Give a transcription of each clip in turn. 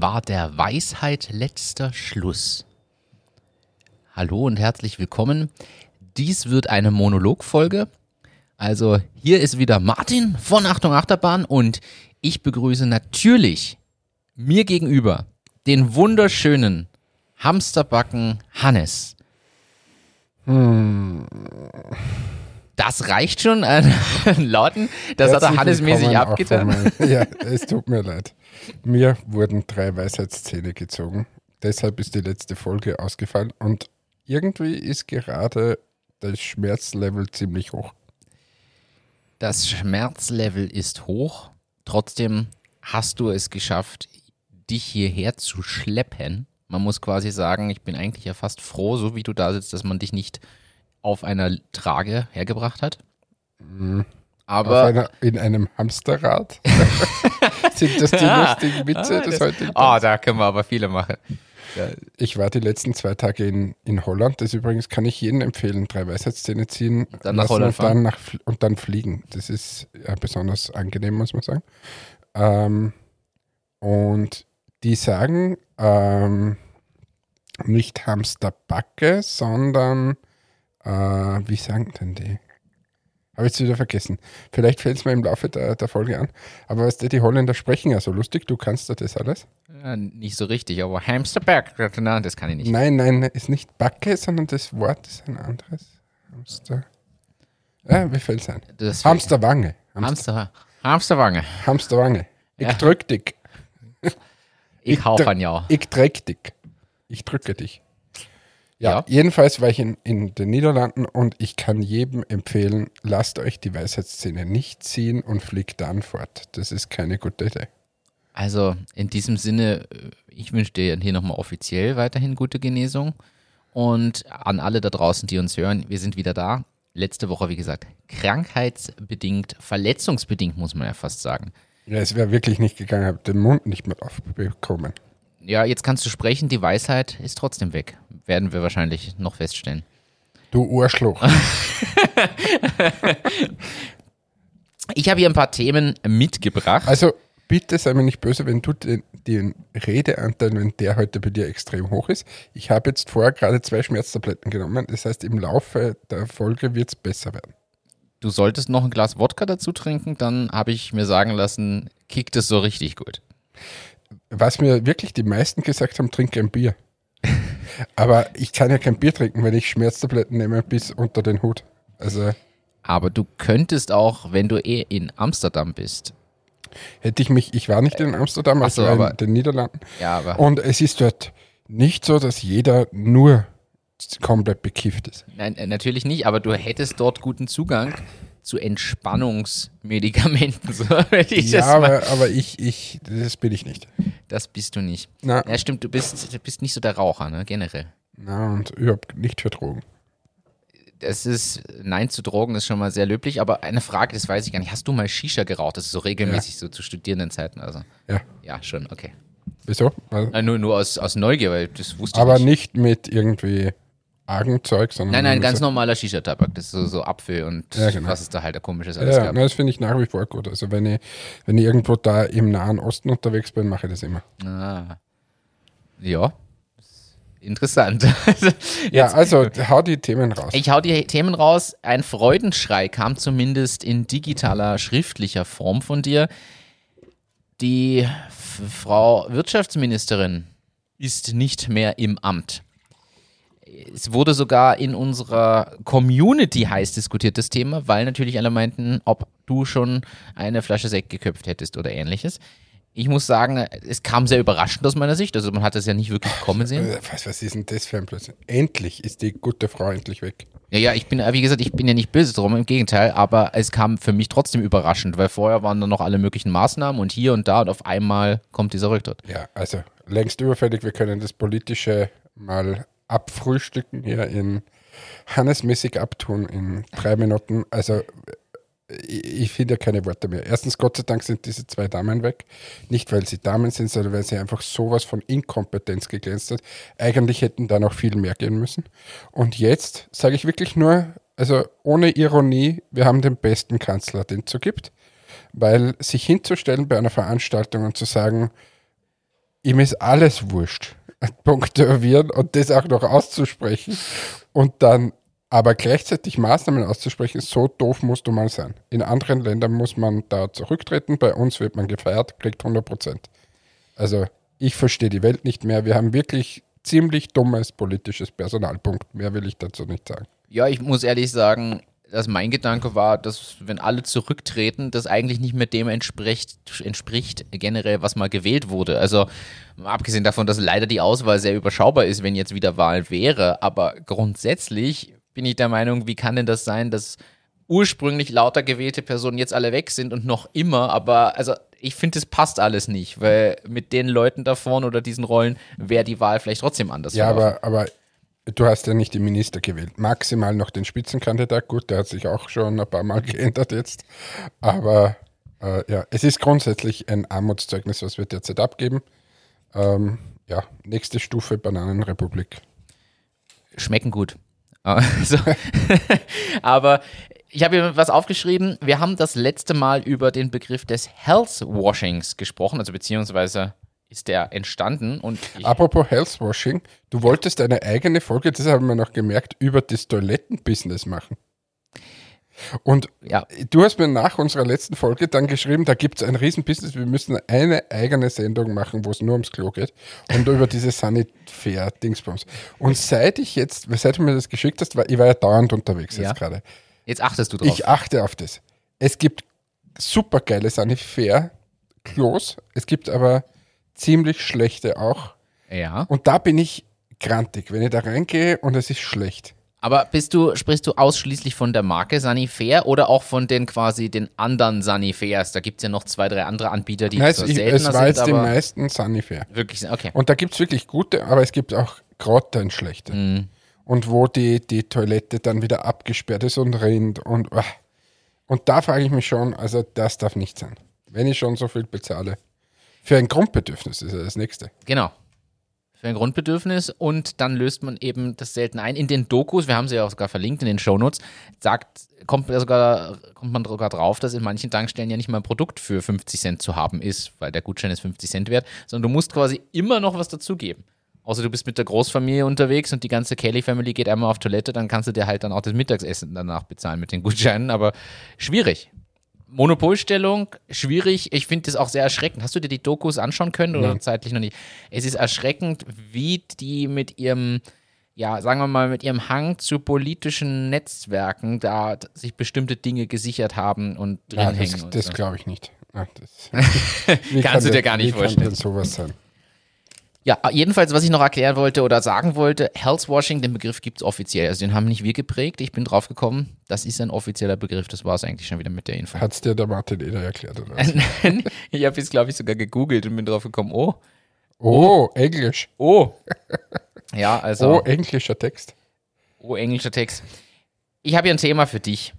War der Weisheit letzter Schluss. Hallo und herzlich willkommen. Dies wird eine Monologfolge. Also hier ist wieder Martin von Achtung Achterbahn und ich begrüße natürlich mir gegenüber den wunderschönen Hamsterbacken Hannes. Hm. Das reicht schon an Lauten. Das hat Herzlich Hannes mäßig willkommen auch abgetan. Ja, es tut mir leid. Mir wurden drei Weisheitszähne gezogen. Deshalb ist die letzte Folge ausgefallen und irgendwie ist gerade das Schmerzlevel ziemlich hoch. Das Schmerzlevel ist hoch. Trotzdem hast du es geschafft, dich hierher zu schleppen. Man muss quasi sagen, ich bin eigentlich ja fast froh, so wie du da sitzt, dass man dich nicht auf einer Trage hergebracht hat. Auf Aber einer, in einem Hamsterrad. Sind das die Ja. lustigen Witze des heutigen oh, Tages? da können wir aber viele machen. Ich war die letzten zwei Tage in, in Holland. Das übrigens kann ich jedem empfehlen. Drei Weisheitszähne ziehen Dann nach Holland und, fahren. dann nach, und dann fliegen. Das ist ja, besonders angenehm, muss man sagen. Ähm, und die sagen ähm, nicht Hamsterbacke, sondern äh, wie sagen denn die? Habe ich jetzt wieder vergessen. Vielleicht fällt es mir im Laufe der, der Folge an. Aber weißt du, die Holländer sprechen ja so lustig. Du kannst da das alles? Ja, nicht so richtig, aber Hamsterback, das kann ich nicht. Nein, nein, ist nicht Backe, sondern das Wort ist ein anderes. Hamster. Ja, wie fällt es ein? Das Hamsterwange. Hamster, Hamster, Hamsterwange. Hamsterwange. Ich Ja. drück dich. Ich hau dr- von ja. Ich drück dich. Ich drücke dich. Ja, jedenfalls war ich in, in den Niederlanden und ich kann jedem empfehlen, lasst euch die Weisheitszähne nicht ziehen und fliegt dann fort. Das ist keine gute Idee. Also in diesem Sinne, äh, ich wünsche dir hier nochmal offiziell weiterhin gute Genesung. Und an alle da draußen, die uns hören, wir sind wieder da. Letzte Woche, wie gesagt, krankheitsbedingt, verletzungsbedingt, muss man ja fast sagen. Ja, es wäre wirklich nicht gegangen, habe den Mund nicht mehr aufbekommen. Ja, jetzt kannst du sprechen, die Weisheit ist trotzdem weg. Werden wir wahrscheinlich noch feststellen. Du Arschloch. Ich habe hier ein paar Themen mitgebracht. Also bitte sei mir nicht böse, wenn du den, den Redeanteil, wenn der heute bei dir extrem hoch ist. Ich habe jetzt vorher gerade zwei Schmerztabletten genommen. Das heißt, im Laufe der Folge wird es besser werden. Du solltest noch ein Glas Wodka dazu trinken, dann habe ich mir sagen lassen, kickt es so richtig gut. Was mir wirklich die meisten gesagt haben, trinke ein Bier. Aber ich kann ja kein Bier trinken, wenn ich Schmerztabletten nehme bis unter den Hut. Also Aber du könntest auch, wenn du eh in Amsterdam bist. hätte ich mich, ich war nicht in Amsterdam, Ach ich so, in den Niederlanden. Ja, aber. Und es ist dort nicht so, dass jeder nur komplett bekifft ist. Nein, äh, natürlich nicht, aber du hättest dort guten Zugang zu Entspannungsmedikamenten. So ich Ja, aber, aber ich, ich, das bin ich nicht. Das bist du nicht. Na, Ja, stimmt, du bist, du bist nicht so der Raucher, ne, generell. na und überhaupt nicht für Drogen. Das ist, Nein zu Drogen ist schon mal sehr löblich, aber eine Frage, das weiß ich gar nicht. Hast du mal Shisha geraucht? Das ist so regelmäßig, so zu Studierendenzeiten, also. Ja. Ja, schon, okay. Wieso? Äh, nur, nur aus, aus Neugier, weil das wusste aber ich nicht. nicht mit irgendwie Argenzeug, sondern. Nein, nein, ganz normaler Shisha-Tabak. Das ist so, so Apfel und Ja, genau. was es da halt da komisches alles Ja, gab. nein, das finde ich nach wie vor gut. Also wenn ich, wenn ich irgendwo da im Nahen Osten unterwegs bin, mache ich das immer. Ah. Ja. Interessant. Ja, also hau die Themen raus. Ich hau die Themen raus. Ein Freudenschrei kam zumindest in digitaler, schriftlicher Form von dir. Die Frau Wirtschaftsministerin ist nicht mehr im Amt. Es wurde sogar in unserer Community heiß diskutiert, das Thema, weil natürlich alle meinten, ob du schon eine Flasche Sekt geköpft hättest oder ähnliches. Ich muss sagen, es kam sehr überraschend aus meiner Sicht. Also man hat es ja nicht wirklich kommen sehen. Äh, Was, was ist denn das für ein Blödsinn? Endlich ist die gute Frau endlich weg. Ja, ja, ich bin, wie gesagt, ich bin ja nicht böse drum, im Gegenteil, aber es kam für mich trotzdem überraschend, weil vorher waren dann noch alle möglichen Maßnahmen und hier und da und auf einmal kommt dieser Rücktritt. Ja, also längst überfällig. Wir können das Politische mal abfrühstücken hier in Hannesmäßig abtun in drei Minuten. Also ich, ich finde ja keine Worte mehr. Erstens, Gott sei Dank sind diese zwei Damen weg. Nicht, weil sie Damen sind, sondern weil sie einfach sowas von Inkompetenz geglänzt hat. Eigentlich hätten da noch viel mehr gehen müssen. Und jetzt sage ich wirklich nur, also ohne Ironie, wir haben den besten Kanzler, den es so gibt. Weil sich hinzustellen bei einer Veranstaltung und zu sagen, ihm ist alles wurscht. Punktuieren und das auch noch auszusprechen und dann aber gleichzeitig Maßnahmen auszusprechen, so doof musst du mal sein. In anderen Ländern muss man da zurücktreten, bei uns wird man gefeiert, kriegt 100 Prozent. Also ich verstehe die Welt nicht mehr. Wir haben wirklich ziemlich dummes politisches Personalpunkt. Mehr will ich dazu nicht sagen. Ja, ich muss ehrlich sagen, dass mein Gedanke war, dass wenn alle zurücktreten, das eigentlich nicht mehr dem entspricht, entspricht generell, was mal gewählt wurde. Also abgesehen davon, dass leider die Auswahl sehr überschaubar ist, wenn jetzt wieder Wahl wäre, aber grundsätzlich bin ich der Meinung, wie kann denn das sein, dass ursprünglich lauter gewählte Personen jetzt alle weg sind und noch immer, aber also ich finde, es passt alles nicht, weil mit den Leuten da vorne oder diesen Rollen wäre die Wahl vielleicht trotzdem anders. Ja, aber, aber du hast ja nicht die Minister gewählt. Maximal noch den Spitzenkandidat. Gut, der hat sich auch schon ein paar Mal geändert jetzt. Aber äh, ja, es ist grundsätzlich ein Armutszeugnis, was wir derzeit abgeben. Ähm, ja, nächste Stufe Bananenrepublik. Schmecken gut. Also, aber ich habe hier was aufgeschrieben. Wir haben das letzte Mal über den Begriff des Health Washings gesprochen, also beziehungsweise ist der entstanden. Und Apropos Healthwashing, du wolltest eine eigene Folge, das haben wir noch gemerkt, über das Toilettenbusiness machen. Und ja. du hast mir nach unserer letzten Folge dann geschrieben, da gibt es ein Riesenbusiness, wir müssen eine eigene Sendung machen, wo es nur ums Klo geht und über diese Sanifair-Dingsbums. Und seit ich jetzt, seit du mir das geschickt hast, war, ich war ja dauernd unterwegs ja. jetzt gerade. Jetzt achtest du drauf. Ich achte auf das. Es gibt supergeile Sanifair-Klos, es gibt aber ziemlich schlechte auch. Ja. Und da bin ich grantig, wenn ich da reingehe und es ist schlecht. Aber bist du, sprichst du ausschließlich von der Marke Sanifair oder auch von den quasi den anderen Sanifairs? Da gibt es ja noch zwei, drei andere Anbieter, die Nein, zwar ich, seltener es war jetzt die meisten Sanifair. Wirklich, okay. Und da gibt es wirklich gute, aber es gibt auch grottenschlechte. schlechte. Mhm. Und wo die, die Toilette dann wieder abgesperrt ist und rinnt und ach. und da frage ich mich schon, also das darf nicht sein. Wenn ich schon so viel bezahle. Für ein Grundbedürfnis ist das nächste. Genau. Für ein Grundbedürfnis und dann löst man eben das selten ein. In den Dokus, wir haben sie ja auch sogar verlinkt in den Shownotes, sagt, kommt, sogar, kommt man sogar drauf, dass in manchen Tankstellen ja nicht mal ein Produkt für 50 Cent zu haben ist, weil der Gutschein ist 50 Cent wert, sondern du musst quasi immer noch was dazugeben. Außer du bist mit der Großfamilie unterwegs und die ganze Kelly-Family geht einmal auf Toilette, dann kannst du dir halt dann auch das Mittagessen danach bezahlen mit den Gutscheinen, aber schwierig. Monopolstellung, schwierig. Ich finde das auch sehr erschreckend. Hast du dir die Dokus anschauen können oder nee. zeitlich noch nicht? Es ist erschreckend, wie die mit ihrem, ja, sagen wir mal, mit ihrem Hang zu politischen Netzwerken da sich bestimmte Dinge gesichert haben und drin ja, hängen. Das, das so. glaube ich nicht. Ach, Kannst du dir gar nicht vorstellen. Kann denn sowas sein? Ja, jedenfalls, was ich noch erklären wollte oder sagen wollte, Healthwashing, den Begriff gibt es offiziell. Also den haben nicht wir geprägt. Ich bin drauf gekommen, das ist ein offizieller Begriff. Das war es eigentlich schon wieder mit der Info. Hat es dir der Martin Eder erklärt, oder was? ich habe es, glaube ich, sogar gegoogelt und bin drauf gekommen, oh. Oh, oh. Englisch. Oh. Ja, also. Oh, englischer Text. Oh, englischer Text. Ich habe hier ein Thema für dich.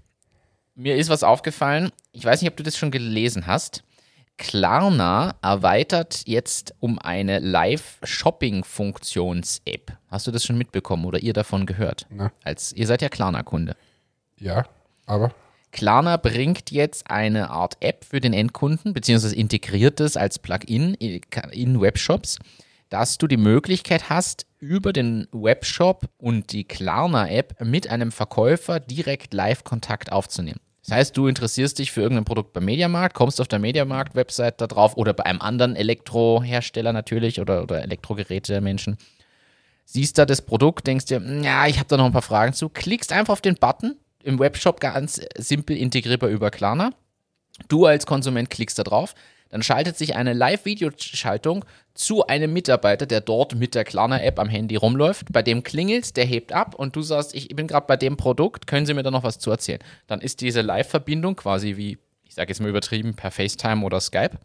Mir ist was aufgefallen. Ich weiß nicht, ob du das schon gelesen hast. Klarna erweitert jetzt um eine Live-Shopping-Funktions-App. Hast du das schon mitbekommen oder ihr davon gehört? Na. Als, ihr seid ja Klarna-Kunde. Ja, aber. Klarna bringt jetzt eine Art App für den Endkunden, beziehungsweise integriert es als Plugin in Webshops, dass du die Möglichkeit hast, über den Webshop und die Klarna-App mit einem Verkäufer direkt Live-Kontakt aufzunehmen. Das heißt, du interessierst dich für irgendein Produkt beim Mediamarkt, kommst auf der Mediamarkt-Website da drauf oder bei einem anderen Elektrohersteller natürlich oder, oder Elektrogeräte-Menschen. Siehst da das Produkt, denkst dir, ja, ich habe da noch ein paar Fragen zu, klickst einfach auf den Button, im Webshop ganz simpel integrierbar über Klarna. Du als Konsument klickst da drauf, dann schaltet sich eine Live-Videoschaltung zu einem Mitarbeiter, der dort mit der Klarna-App am Handy rumläuft. Bei dem klingelt, der hebt ab und du sagst, ich bin gerade bei dem Produkt, können Sie mir da noch was zu erzählen? Dann ist diese Live-Verbindung quasi wie, ich sage jetzt mal übertrieben, per FaceTime oder Skype,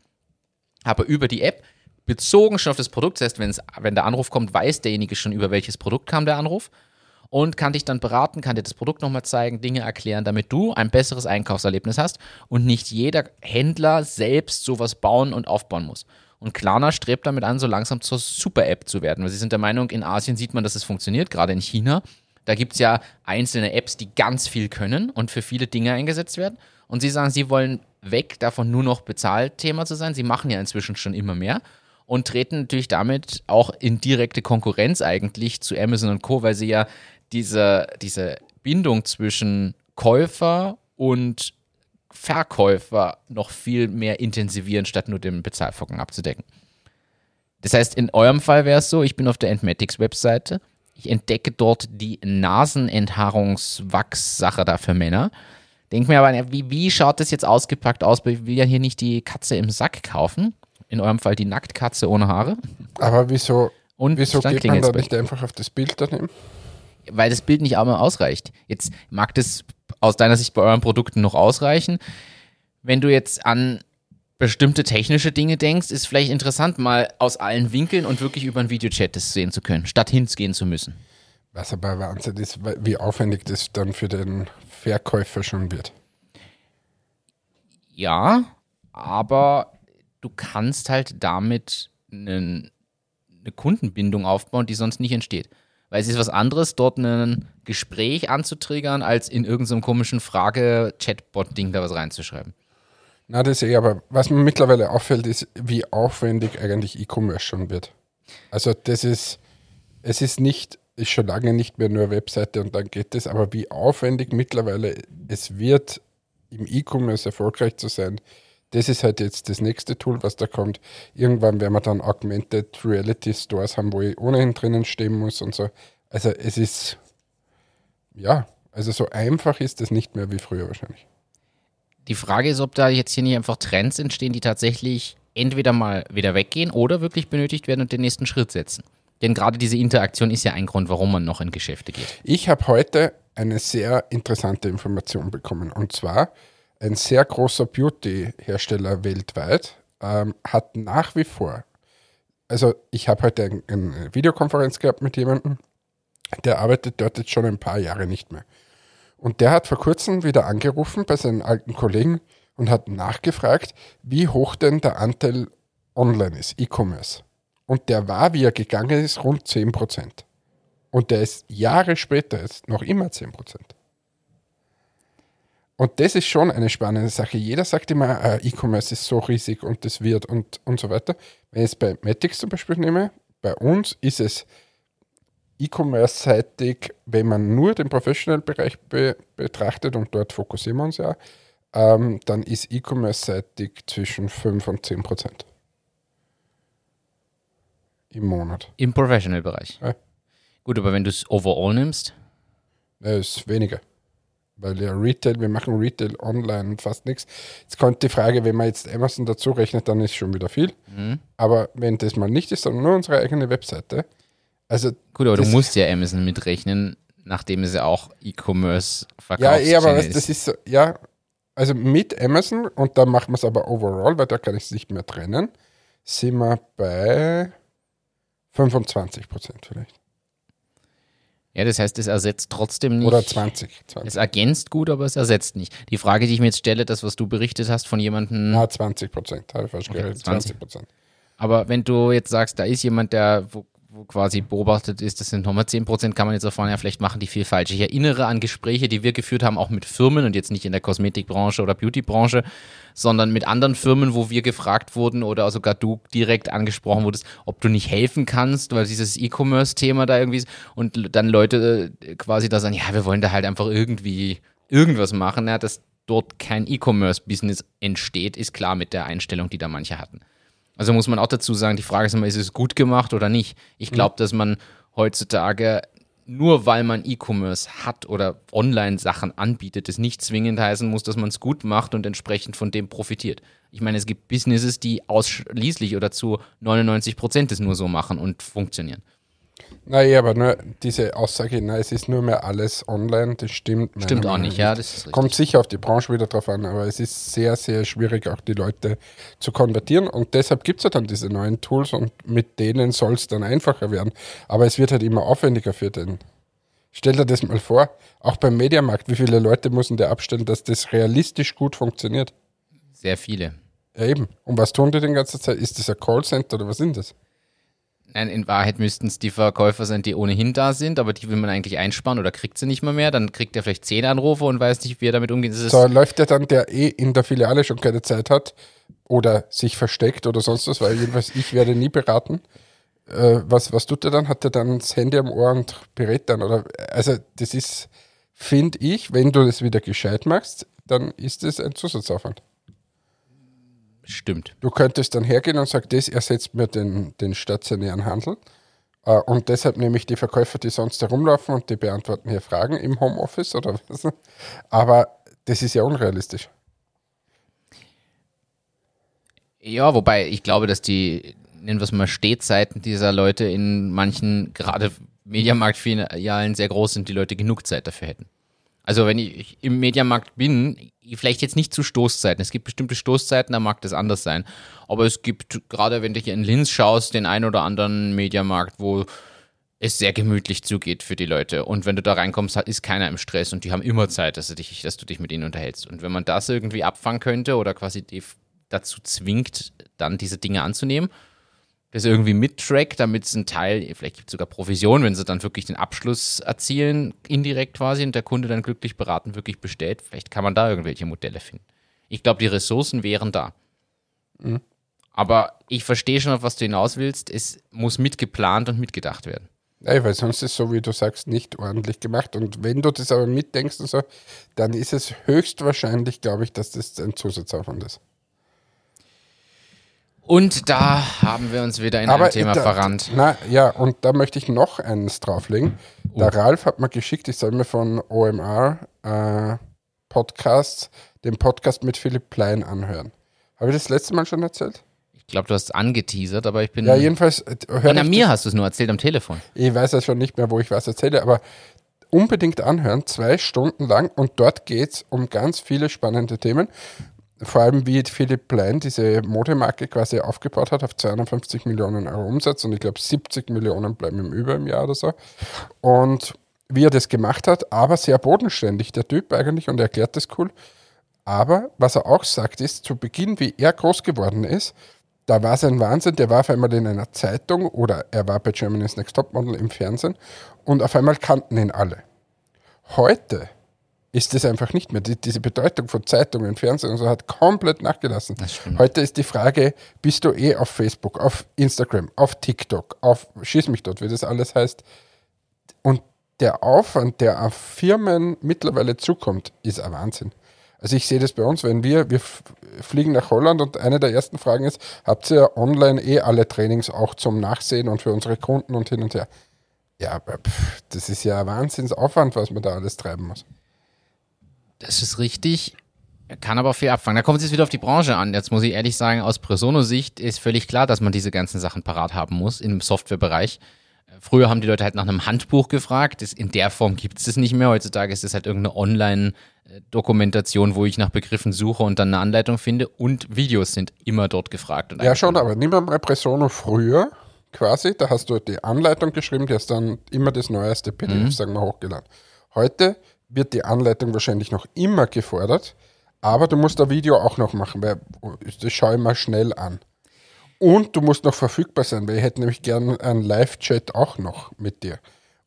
aber über die App bezogen schon auf das Produkt. Das heißt, wenn der Anruf kommt, weiß derjenige schon, über welches Produkt kam der Anruf und kann dich dann beraten, kann dir das Produkt nochmal zeigen, Dinge erklären, damit du ein besseres Einkaufserlebnis hast und nicht jeder Händler selbst sowas bauen und aufbauen muss. Und Klarna strebt damit an, so langsam zur Super-App zu werden. Weil sie sind der Meinung, in Asien sieht man, dass es funktioniert, gerade in China. Da gibt es ja einzelne Apps, die ganz viel können und für viele Dinge eingesetzt werden. Und sie sagen, sie wollen weg davon, nur noch Bezahlthema zu sein. Sie machen ja inzwischen schon immer mehr und treten natürlich damit auch in direkte Konkurrenz eigentlich zu Amazon und Co., weil sie ja diese, diese Bindung zwischen Käufer und Verkäufer noch viel mehr intensivieren, statt nur den Bezahlvorgang abzudecken. Das heißt, in eurem Fall wäre es so, ich bin auf der Entmatics Webseite, ich entdecke dort die Nasenenthaarungswachs-Sache da für Männer. Denk mir aber, wie, wie schaut das jetzt ausgepackt aus? Ich will ja hier nicht die Katze im Sack kaufen. In eurem Fall die Nacktkatze ohne Haare. Aber wieso, Und wieso geht man da nicht einfach auf das Bild daneben? Weil das Bild nicht einmal ausreicht. Jetzt mag das aus deiner Sicht bei euren Produkten noch ausreichen. Wenn du jetzt an bestimmte technische Dinge denkst, ist vielleicht interessant, mal aus allen Winkeln und wirklich über einen Videochat das sehen zu können, statt hinzugehen zu müssen. Was aber Wahnsinn ist, wie aufwendig das dann für den Verkäufer schon wird. Ja, aber du kannst halt damit einen, eine Kundenbindung aufbauen, die sonst nicht entsteht. Weil es ist was anderes, dort ein Gespräch anzutriggern, als in irgendeinem komischen Frage-Chatbot-Ding da was reinzuschreiben. Na, das eh, aber was mir mittlerweile auffällt, ist, wie aufwendig eigentlich E-Commerce schon wird. Also das ist, es ist nicht, ist schon lange nicht mehr nur Webseite und dann geht es, aber wie aufwendig mittlerweile es wird, im E-Commerce erfolgreich zu sein, das ist halt jetzt das nächste Tool, was da kommt. Irgendwann werden wir dann Augmented Reality Stores haben, wo ich ohnehin drinnen stehen muss und so. Also es ist, ja, also so einfach ist es nicht mehr wie früher wahrscheinlich. Die Frage ist, ob da jetzt hier nicht einfach Trends entstehen, die tatsächlich entweder mal wieder weggehen oder wirklich benötigt werden und den nächsten Schritt setzen. Denn gerade diese Interaktion ist ja ein Grund, warum man noch in Geschäfte geht. Ich habe heute eine sehr interessante Information bekommen. Und zwar, ein sehr großer Beauty-Hersteller weltweit ähm, hat nach wie vor, also ich habe heute ein, eine Videokonferenz gehabt mit jemandem, der arbeitet dort jetzt schon ein paar Jahre nicht mehr. Und der hat vor kurzem wieder angerufen bei seinen alten Kollegen und hat nachgefragt, wie hoch denn der Anteil online ist, E-Commerce. Und der war, wie er gegangen ist, rund 10%. Und der ist Jahre später jetzt noch immer 10%. Und das ist schon eine spannende Sache. Jeder sagt immer, äh, E-Commerce ist so riesig und das wird und, und so weiter. Wenn ich es bei Matix zum Beispiel nehme, bei uns ist es E-Commerce-seitig, wenn man nur den Professional-Bereich be betrachtet und dort fokussieren wir uns ja, ähm, dann ist E-Commerce-seitig zwischen 5 und 10 Prozent im Monat. Im Professional-Bereich. Ja. Gut, aber wenn du es overall nimmst, Ja, ist weniger. Weil ja Retail, wir machen Retail online fast nichts. Jetzt kommt die Frage, wenn man jetzt Amazon dazu rechnet, dann ist schon wieder viel. Mhm. Aber wenn das mal nicht ist, sondern nur unsere eigene Webseite, also gut, aber du musst ja Amazon mitrechnen, nachdem es ja auch E-Commerce verkauft. ja, eh, aber weißt, das ist so, ja, also mit Amazon und dann machen wir es aber overall, weil da kann ich es nicht mehr trennen, sind wir bei 25 Prozent vielleicht. Ja, das heißt, es ersetzt trotzdem nicht. Oder 20. 20. Es ergänzt gut, aber es ersetzt nicht. Die Frage, die ich mir jetzt stelle, das, was du berichtet hast von jemandem, Na, 20 Prozent, habe ich falsch Okay, gerechnet. 20. 20 Prozent. aber wenn du jetzt sagst, da ist jemand, der wo, wo quasi beobachtet ist, das sind nochmal 10%, kann man jetzt erfahren, ja, vielleicht machen die viel falsch. Ich erinnere an Gespräche, die wir geführt haben, auch mit Firmen und jetzt nicht in der Kosmetikbranche oder Beautybranche, sondern mit anderen Firmen, wo wir gefragt wurden oder sogar du direkt angesprochen wurdest, ob du nicht helfen kannst, weil dieses E-Commerce-Thema da irgendwie ist und dann Leute äh, quasi da sagen, ja, wir wollen da halt einfach irgendwie irgendwas machen, ja, dass dort kein E-Commerce-Business entsteht, ist klar mit der Einstellung, die da manche hatten. Also muss man auch dazu sagen, die Frage ist immer, ist es gut gemacht oder nicht? Ich glaube, dass man heutzutage nur weil man E-Commerce hat oder Online-Sachen anbietet, es nicht zwingend heißen muss, dass man es gut macht und entsprechend von dem profitiert. Ich meine, es gibt Businesses, die ausschließlich oder zu 99 Prozent es nur so machen und funktionieren. Naja, aber nur diese Aussage, na, es ist nur mehr alles online, das stimmt. Stimmt auch nicht, ja, das. Kommt sicher auf die Branche wieder drauf an, aber es ist sehr, sehr schwierig, auch die Leute zu konvertieren. Und deshalb gibt es ja dann diese neuen Tools und mit denen soll es dann einfacher werden. Aber es wird halt immer aufwendiger für den. Stell dir das mal vor, auch beim Mediamarkt, wie viele Leute müssen der abstellen, dass das realistisch gut funktioniert? Sehr viele. Ja, eben. Und was tun die den ganzen Zeit? Ist das ein Callcenter oder was sind das? Nein, in Wahrheit müssten es die Verkäufer sein, die ohnehin da sind, aber die will man eigentlich einsparen oder kriegt sie nicht mehr mehr. Dann kriegt er vielleicht zehn Anrufe und weiß nicht, wie er damit umgeht. So läuft der dann, der eh in der Filiale schon keine Zeit hat oder sich versteckt oder sonst was, weil jedenfalls ich werde nie beraten. Äh, was, was tut er dann? Hat er dann das Handy am Ohr und berät dann? Oder, also das ist, finde ich, wenn du das wieder gescheit machst, dann ist es ein Zusatzaufwand. Stimmt. Du könntest dann hergehen und sagen, das ersetzt mir den, den stationären Handel. Äh, Und deshalb nehme ich die Verkäufer, die sonst herumlaufen und die beantworten hier Fragen im Homeoffice oder was. Aber das ist ja unrealistisch. Ja, wobei ich glaube, dass die, nennen wir es mal, Stehzeiten dieser Leute in manchen, gerade Mediamarkt-Filialen sehr groß sind, die Leute genug Zeit dafür hätten. Also wenn ich im Mediamarkt bin, vielleicht jetzt nicht zu Stoßzeiten. Es gibt bestimmte Stoßzeiten, da mag das anders sein. Aber es gibt, gerade wenn du hier in Linz schaust, den einen oder anderen Mediamarkt, wo es sehr gemütlich zugeht für die Leute. Und wenn du da reinkommst, hat- ist keiner im Stress und die haben immer Zeit, dass du dich, dass du dich mit ihnen unterhältst. Und wenn man das irgendwie abfangen könnte oder quasi dazu zwingt, dann diese Dinge anzunehmen, das irgendwie mittrackt, damit es ein Teil, vielleicht gibt es sogar Provision, wenn sie dann wirklich den Abschluss erzielen, indirekt quasi, und der Kunde dann glücklich beraten wirklich bestellt. Vielleicht kann man da irgendwelche Modelle finden. Ich glaube, die Ressourcen wären da. Aber ich verstehe schon, auf was du hinaus willst. Es muss mitgeplant und mitgedacht werden. Nein, weil sonst ist so, wie du sagst, nicht ordentlich gemacht. Und wenn du das aber mitdenkst und so, dann ist es höchstwahrscheinlich, glaube ich, dass das ein Zusatzaufwand ist. Und da haben wir uns wieder in ein Thema da, verrannt. Na, ja, und da möchte ich noch eines drauflegen. Oh. Der Ralf hat mir geschickt, ich soll mir von OMR äh, Podcasts den Podcast mit Philipp Plein anhören. Habe ich das letzte Mal schon erzählt? Ich glaube, du hast angeteasert, aber ich bin. Ja, jedenfalls äh, hör ich mir das- hast du es nur erzählt am Telefon. Ich weiß ja schon nicht mehr, wo ich was erzähle, aber unbedingt anhören, zwei Stunden lang. Und dort geht es um ganz viele spannende Themen. Vor allem, wie Philipp Plein diese Modemarke quasi aufgebaut hat auf 250 Millionen Euro Umsatz und ich glaube 70 Millionen bleiben ihm über im Jahr oder so. Und wie er das gemacht hat, aber sehr bodenständig, der Typ eigentlich, und er erklärt das cool. Aber was er auch sagt, ist, zu Beginn, wie er groß geworden ist, da war es ein Wahnsinn, der war auf einmal in einer Zeitung oder er war bei Germany's Next Topmodel im Fernsehen und auf einmal kannten ihn alle. Heute ist es einfach nicht mehr. Die, diese Bedeutung von Zeitungen, Fernsehen und so hat komplett nachgelassen. Das. Heute ist die Frage, bist du eh auf Facebook, auf Instagram, auf TikTok, auf Schieß mich dort, wie das alles heißt. Und der Aufwand, der auf Firmen mittlerweile zukommt, ist ein Wahnsinn. Also ich sehe das bei uns, wenn wir, wir fliegen nach Holland und eine der ersten Fragen ist, habt ihr online eh alle Trainings auch zum Nachsehen und für unsere Kunden und hin und her? Ja, das ist ja ein Wahnsinnsaufwand, was man da alles treiben muss. Das ist richtig. Kann aber auch viel abfangen. Da kommt es jetzt wieder auf die Branche an. Jetzt muss ich ehrlich sagen, aus Presono-Sicht ist völlig klar, dass man diese ganzen Sachen parat haben muss im Softwarebereich. Früher haben die Leute halt nach einem Handbuch gefragt. Das, in der Form gibt es das nicht mehr. Heutzutage ist es halt irgendeine Online-Dokumentation, wo ich nach Begriffen suche und dann eine Anleitung finde. Und Videos sind immer dort gefragt. Ja, schon, aber nimm mal Presono früher quasi, da hast du die Anleitung geschrieben, die hast dann immer das neueste PDF, sagen wir, hochgeladen. Heute wird die Anleitung wahrscheinlich noch immer gefordert, aber du musst ein Video auch noch machen, weil das schaue ich mal schnell an. Und du musst noch verfügbar sein, weil ich hätte nämlich gern einen Live-Chat auch noch mit dir.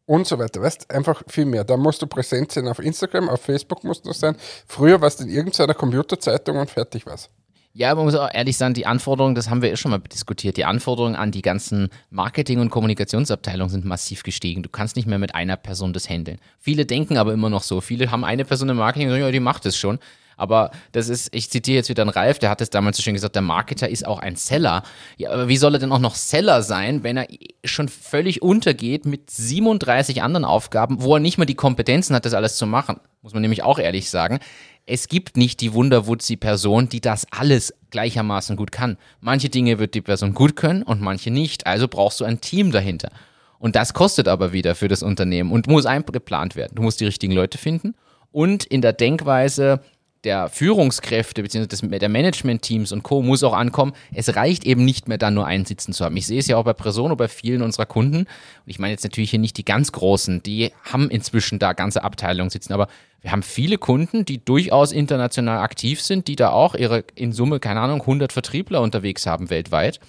Und so weiter. Weißt einfach viel mehr. Da musst du präsent sein auf Instagram, auf Facebook musst du sein. Früher warst du in irgendeiner Computerzeitung und fertig war's. Ja, man muss auch ehrlich sagen, die Anforderungen, das haben wir eh schon mal diskutiert, die Anforderungen an die ganzen Marketing- und Kommunikationsabteilungen sind massiv gestiegen. Du kannst nicht mehr mit einer Person das handeln. Viele denken aber immer noch so. Viele haben eine Person im Marketing ja, die macht es schon. Aber das ist, ich zitiere jetzt wieder einen Ralf, der hat es damals so schön gesagt, der Marketer ist auch ein Seller. Ja, aber wie soll er denn auch noch Seller sein, wenn er schon völlig untergeht mit 37 anderen Aufgaben, wo er nicht mal die Kompetenzen hat, das alles zu machen? Muss man nämlich auch ehrlich sagen. Es gibt nicht die Wunderwutzi-Person, die das alles gleichermaßen gut kann. Manche Dinge wird die Person gut können und manche nicht. Also brauchst du ein Team dahinter. Und das kostet aber wieder für das Unternehmen und muss eingeplant werden. Du musst die richtigen Leute finden und in der Denkweise der Führungskräfte bzw. der Management-Teams und Co. muss auch ankommen, es reicht eben nicht mehr da nur einen Sitzen zu haben. Ich sehe es ja auch bei Presono, bei vielen unserer Kunden. Und ich meine jetzt natürlich hier nicht die ganz Großen, die haben inzwischen da ganze Abteilungen sitzen, aber wir haben viele Kunden, die durchaus international aktiv sind, die da auch ihre in Summe, keine Ahnung, 100 Vertriebler unterwegs haben weltweit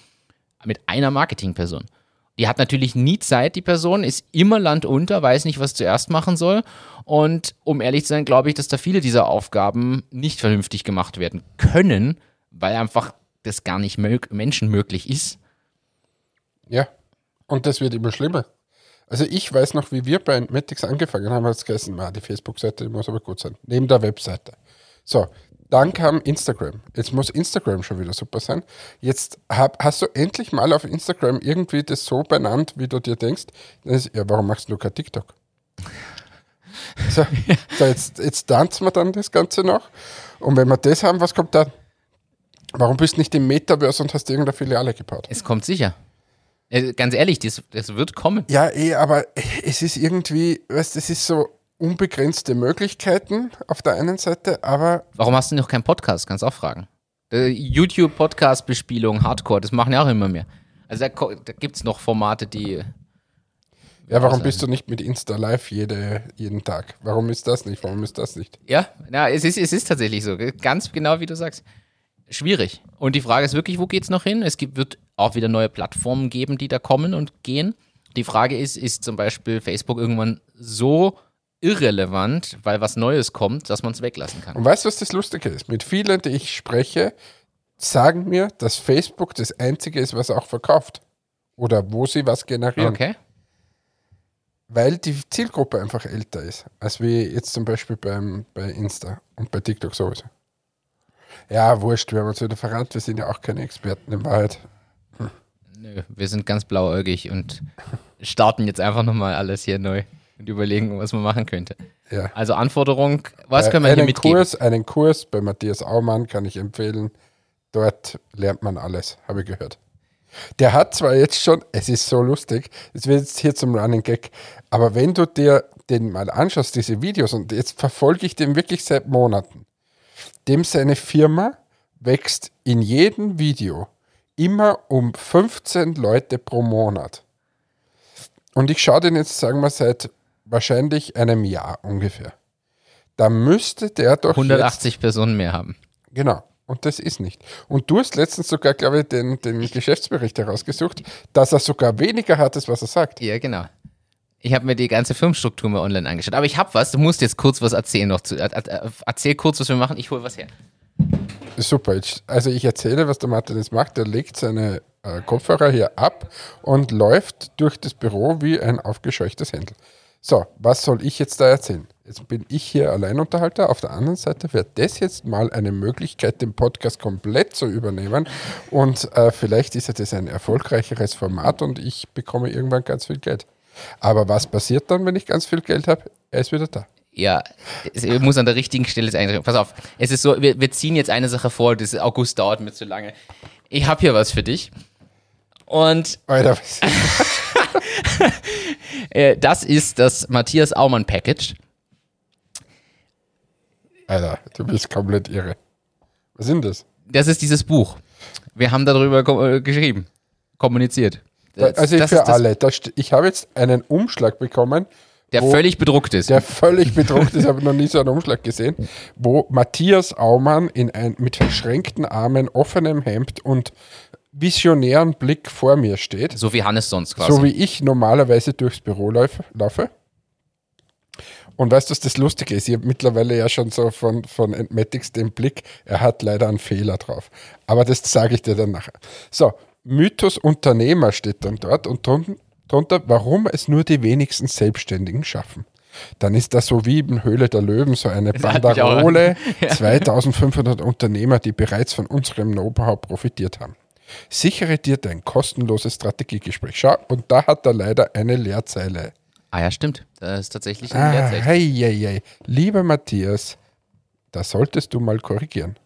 mit einer Marketingperson. Die hat natürlich nie Zeit, die Person, ist immer landunter, weiß nicht, was zuerst machen soll. Und um ehrlich zu sein, glaube ich, dass da viele dieser Aufgaben nicht vernünftig gemacht werden können, weil einfach das gar nicht mög menschenmöglich ist. Ja. Und das wird immer schlimmer. Also ich weiß noch, wie wir bei Entmatics angefangen haben, es geheißen, ah, die Facebook-Seite muss aber gut sein. Neben der Webseite. So, dann kam Instagram. Jetzt muss Instagram schon wieder super sein. Jetzt hab, hast du endlich mal auf Instagram irgendwie das so benannt, wie du dir denkst. Ist, ja, warum machst du kein TikTok? So, so jetzt, jetzt tanzen wir dann das Ganze noch. Und wenn wir das haben, was kommt dann? Warum bist du nicht im Metaverse und hast irgendeine Filiale gebaut? Es kommt sicher. Äh, Ganz ehrlich, das, das wird kommen. Ja, eh, aber es ist irgendwie, weißt es ist so unbegrenzte Möglichkeiten auf der einen Seite, aber Warum hast du noch keinen Podcast? Kannst auch fragen. Äh, YouTube-Podcast-Bespielung, Hardcore, das machen ja auch immer mehr. Also da, da gibt es noch Formate, die. ja, warum sein. bist du nicht mit Insta live jede, jeden Tag? Warum ist das nicht? Warum ist das nicht? Ja, na, es ist, es ist tatsächlich so. Ganz genau wie du sagst. Schwierig. Und die Frage ist wirklich, wo geht's noch hin? Es gibt, wird auch wieder neue Plattformen geben, die da kommen und gehen. Die Frage ist, ist zum Beispiel Facebook irgendwann so irrelevant, weil was Neues kommt, dass man es weglassen kann? Und weißt du, was das Lustige ist? Mit vielen, die ich spreche, sagen mir, dass Facebook das Einzige ist, was auch verkauft. Oder wo sie was generieren. Okay. Weil die Zielgruppe einfach älter ist, als wie jetzt zum Beispiel beim, bei Insta und bei TikTok sowieso. Ja, wurscht, wir haben uns wieder verrannt, wir sind ja auch keine Experten in Wahrheit. Nö, wir sind ganz blauäugig und starten jetzt einfach nochmal alles hier neu und überlegen, was man machen könnte. Ja. Also Anforderung, was Äh, können wir hier einen mitgeben? Kurs, einen Kurs bei Matthias Aumann kann ich empfehlen. Dort lernt man alles, habe ich gehört. Der hat zwar jetzt schon, es ist so lustig, es wird jetzt hier zum Running Gag, aber wenn du dir den mal anschaust, diese Videos, und jetzt verfolge ich den wirklich seit Monaten, dem seine Firma wächst in jedem Video immer um 15 Leute pro Monat. Und ich schaue den jetzt, sagen wir, seit wahrscheinlich einem Jahr ungefähr. Da müsste der doch jetzt 180 Personen mehr haben. Genau. Und das ist nicht. Und du hast letztens sogar, glaube ich, den, den Geschäftsbericht herausgesucht, dass er sogar weniger hat, als was er sagt. Ja, genau. Ich habe mir die ganze Firmenstruktur mal online angeschaut. Aber ich habe was. Du musst jetzt kurz was erzählen noch. Zu, äh, äh, erzähl kurz, was wir machen. Ich hole was her. Super. Jetzt, also ich erzähle, was der Martin jetzt macht. Er legt seine äh, Kopfhörer hier ab und läuft durch das Büro wie ein aufgescheuchtes Händel. So, was soll ich jetzt da erzählen? Jetzt bin ich hier Alleinunterhalter. Auf der anderen Seite wäre das jetzt mal eine Möglichkeit, den Podcast komplett zu übernehmen. Und äh, vielleicht ist ja das ein erfolgreicheres Format und ich bekomme irgendwann ganz viel Geld. Aber was passiert dann, wenn ich ganz viel Geld habe? Er ist wieder da. Ja, es muss an der richtigen Stelle sein. Pass auf, es ist so, wir, wir ziehen jetzt eine Sache vor, das August dauert mir zu lange. Ich habe hier was für dich. Und Alter, was das ist das Matthias Aumann Package. Alter, du bist komplett irre. Was sind das? Das ist dieses Buch. Wir haben darüber äh, geschrieben, kommuniziert. Das- also das für das, alle. Da st- ich habe jetzt einen Umschlag bekommen, Der wo- völlig bedruckt ist. der völlig bedruckt ist, habe ich noch nie so einen Umschlag gesehen, wo Matthias Aumann in ein, mit verschränkten Armen, offenem Hemd und visionären Blick vor mir steht, so wie Hannes sonst quasi. so wie ich normalerweise durchs Büro laufe. Und weißt du, was das Lustige ist? Ich habe mittlerweile ja schon so von, von Entmatics den Blick, er hat leider einen Fehler drauf. Aber das sage ich dir dann nachher. So, Mythos Unternehmer steht dann dort und drun- drunter, warum es nur die wenigsten Selbstständigen schaffen. Dann ist das so wie in Höhle der Löwen so eine auch- Banderole, Ja. 2500 Unternehmer, die bereits von unserem Know-how profitiert haben. Sichere dir dein kostenloses Strategiegespräch. Schau, und da hat er leider eine Leerzeile. ah ja, stimmt. Das ist tatsächlich ein Ah, Leerzeichen. hei, hei, hei. Lieber Matthias, da solltest du mal korrigieren.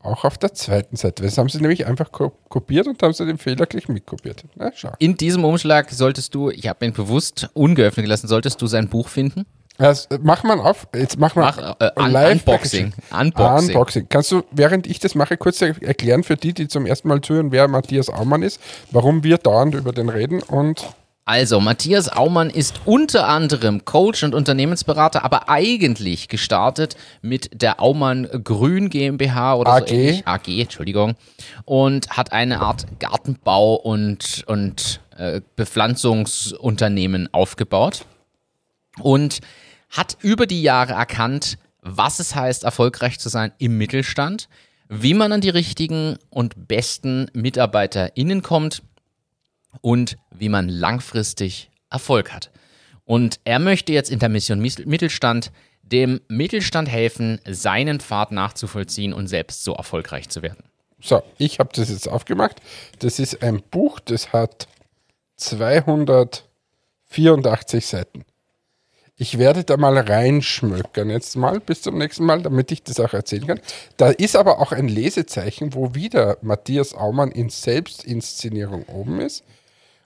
Auch auf der zweiten Seite. Das haben sie nämlich einfach ko kopiert und haben sie den Fehler gleich mitkopiert. Na, schau. In diesem Umschlag solltest du, ich habe ihn bewusst ungeöffnet gelassen, solltest du sein Buch finden. Das, äh, mach mal auf. Jetzt mach mal Mach äh, Un live Unboxing. Unboxing. Unboxing. Kannst du, während ich das mache, kurz er- erklären für die, die zum ersten Mal zuhören, wer Matthias Aumann ist, warum wir dauernd über den reden und Also, Matthias Aumann ist unter anderem Coach und Unternehmensberater, aber eigentlich gestartet mit der Aumann Grün GmbH oder AG. so ähnlich. AG, Entschuldigung. Und hat eine Art Gartenbau und, und äh, Bepflanzungsunternehmen aufgebaut und hat über die Jahre erkannt, was es heißt, erfolgreich zu sein im Mittelstand, wie man an die richtigen und besten MitarbeiterInnen kommt und wie man langfristig Erfolg hat. Und er möchte jetzt in der Mission Mittelstand dem Mittelstand helfen, seinen Pfad nachzuvollziehen und selbst so erfolgreich zu werden. So, ich habe das jetzt aufgemacht. Das ist ein Buch, das hat 284 Seiten. Ich werde da mal reinschmökern jetzt mal bis zum nächsten Mal, damit ich das auch erzählen kann. Da ist aber auch ein Lesezeichen, wo wieder Matthias Aumann in Selbstinszenierung oben ist.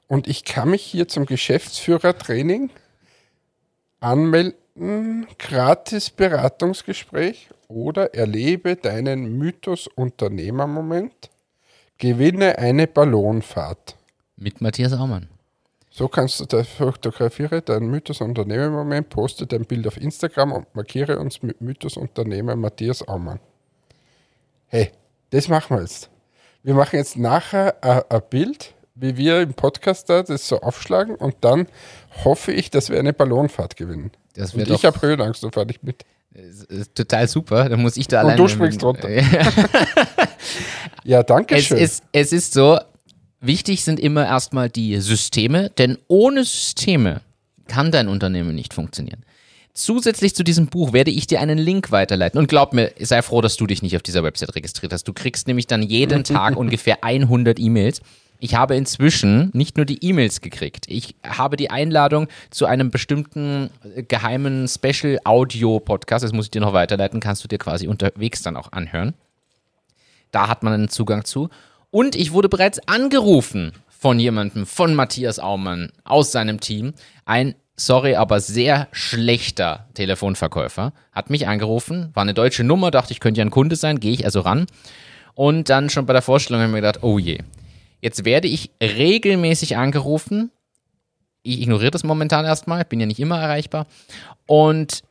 Und ich kann mich hier zum Geschäftsführertraining anmelden, gratis Beratungsgespräch oder erlebe deinen Mythos Unternehmermoment, gewinne eine Ballonfahrt. Mit Matthias Aumann. So kannst du da fotografiere deinen Mythos Unternehmermoment, poste dein Bild auf Instagram und markiere uns mit Mythos Unternehmer Matthias Aumann. Hey, das machen wir jetzt. Wir machen jetzt nachher ein Bild wie wir im Podcast da das so aufschlagen und dann hoffe ich, dass wir eine Ballonfahrt gewinnen. Das und ich habe Höhenangst, so fahre ich mit. Total super, dann muss ich da alleine. Und du springst runter. ja, danke es schön. Ist, es ist so, wichtig sind immer erstmal die Systeme, denn ohne Systeme kann dein Unternehmen nicht funktionieren. Zusätzlich zu diesem Buch werde ich dir einen Link weiterleiten. Und glaub mir, sei froh, dass du dich nicht auf dieser Website registriert hast. Du kriegst nämlich dann jeden Tag ungefähr 100 E-Mails ich habe inzwischen nicht nur die E-Mails gekriegt, ich habe die Einladung zu einem bestimmten äh, geheimen Special Audio Podcast, das muss ich dir noch weiterleiten, kannst du dir quasi unterwegs dann auch anhören. Da hat man einen Zugang zu. Und ich wurde bereits angerufen von jemandem, von Matthias Aumann aus seinem Team. Ein, sorry, aber sehr schlechter Telefonverkäufer. Hat mich angerufen, war eine deutsche Nummer, dachte ich könnte ja ein Kunde sein, gehe ich also ran. Und dann schon bei der Vorstellung habe ich mir gedacht, oh je, Jetzt werde ich regelmäßig angerufen. Ich ignoriere das momentan erstmal, bin ja nicht immer erreichbar. Und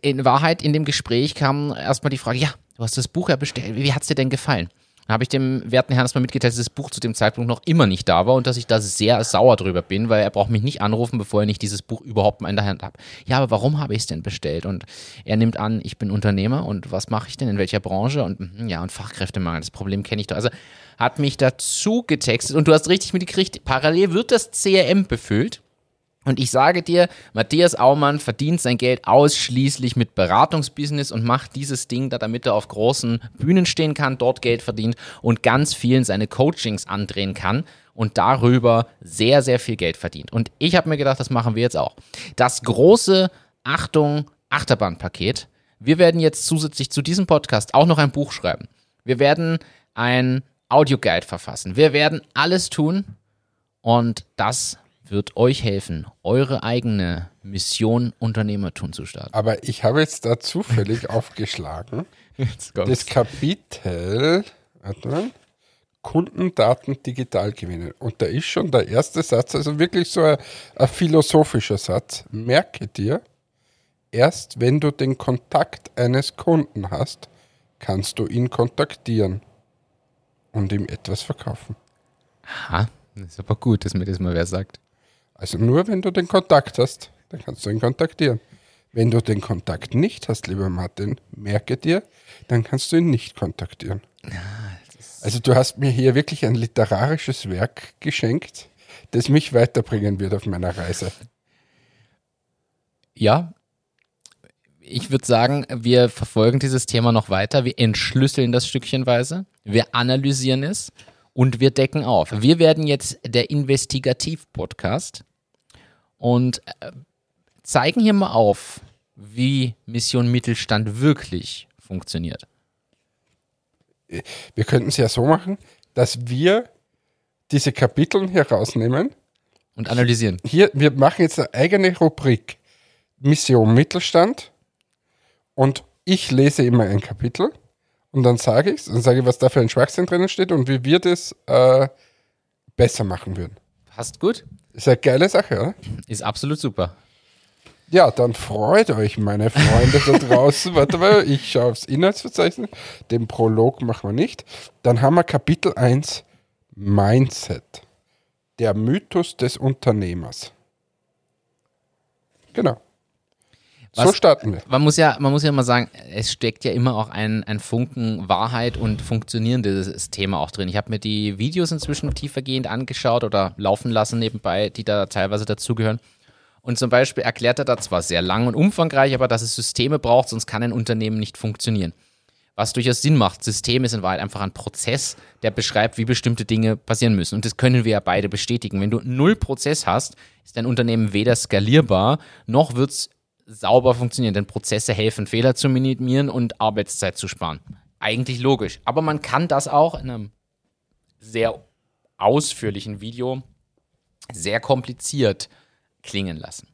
in Wahrheit in dem Gespräch kam erstmal die Frage, ja, du hast das Buch ja bestellt, wie hat es dir denn gefallen? Dann habe ich dem werten Herrn erstmal mitgeteilt, dass das Buch zu dem Zeitpunkt noch immer nicht da war und dass ich da sehr sauer drüber bin, weil er braucht mich nicht anrufen, bevor er nicht dieses Buch überhaupt mal in der Hand hat. Ja, aber warum habe ich es denn bestellt? Und er nimmt an, ich bin Unternehmer und was mache ich denn, in welcher Branche? Und hm, ja, und Fachkräftemangel, das Problem kenne ich doch. Also hat mich dazu getextet und du hast richtig mitgekriegt, parallel wird das CRM befüllt. Und ich sage dir, Matthias Aumann verdient sein Geld ausschließlich mit Beratungsbusiness und macht dieses Ding da, damit er auf großen Bühnen stehen kann, dort Geld verdient und ganz vielen seine Coachings andrehen kann und darüber sehr, sehr viel Geld verdient. Und ich habe mir gedacht, das machen wir jetzt auch. Das große Achtung Achterbahnpaket. Wir werden jetzt zusätzlich zu diesem Podcast auch noch ein Buch schreiben. Wir werden ein Audioguide verfassen. Wir werden alles tun und das wird euch helfen, eure eigene Mission Unternehmertum zu starten. Aber ich habe jetzt da zufällig aufgeschlagen. Das Kapitel, mal, Kundendaten digital gewinnen. Und da ist schon der erste Satz, also wirklich so ein, ein philosophischer Satz. Merke dir, erst wenn du den Kontakt eines Kunden hast, kannst du ihn kontaktieren und ihm etwas verkaufen. Aha, das ist aber gut, dass mir das mal wer sagt. Also nur wenn du den Kontakt hast, dann kannst du ihn kontaktieren. Wenn du den Kontakt nicht hast, lieber Martin, merke dir, dann kannst du ihn nicht kontaktieren. Also du hast mir hier wirklich ein literarisches Werk geschenkt, das mich weiterbringen wird auf meiner Reise. Ja, ich würde sagen, wir verfolgen dieses Thema noch weiter. Wir entschlüsseln das stückchenweise, wir analysieren es und wir decken auf. Wir werden jetzt der Investigativ-Podcast und äh, zeigen hier mal auf, wie Mission Mittelstand wirklich funktioniert. Wir könnten es ja so machen, dass wir diese Kapitel hier rausnehmen und analysieren. Hier, wir machen jetzt eine eigene Rubrik Mission Mittelstand und ich lese immer ein Kapitel und dann sage ich es, dann sage ich, was da für ein Schwachsinn drinnen steht und wie wir das äh, besser machen würden. Passt gut. Ist eine geile Sache, oder? Ist absolut super. Ja, dann freut euch, meine Freunde da draußen. Warte mal, ich schaue aufs Inhaltsverzeichnis. Den Prolog machen wir nicht. Dann haben wir Kapitel 1 Mindset. der Mythos des Unternehmers. Genau. So Was- starten wir. Man muss ja, man muss ja mal sagen, es steckt ja immer auch ein, ein Funken Wahrheit und funktionierendes Thema auch drin. Ich habe mir die Videos inzwischen tiefergehend angeschaut oder laufen lassen nebenbei, die da teilweise dazugehören. Und zum Beispiel erklärt er da zwar sehr lang und umfangreich, aber dass es Systeme braucht, sonst kann ein Unternehmen nicht funktionieren. Was durchaus Sinn macht. System ist in Wahrheit einfach ein Prozess, der beschreibt, wie bestimmte Dinge passieren müssen. Und das können wir ja beide bestätigen. Wenn du null Prozess hast, ist dein Unternehmen weder skalierbar, noch wird es sauber funktionieren. Denn Prozesse helfen, Fehler zu minimieren und Arbeitszeit zu sparen. Eigentlich logisch. Aber man kann das auch in einem sehr ausführlichen Video sehr kompliziert klingen lassen.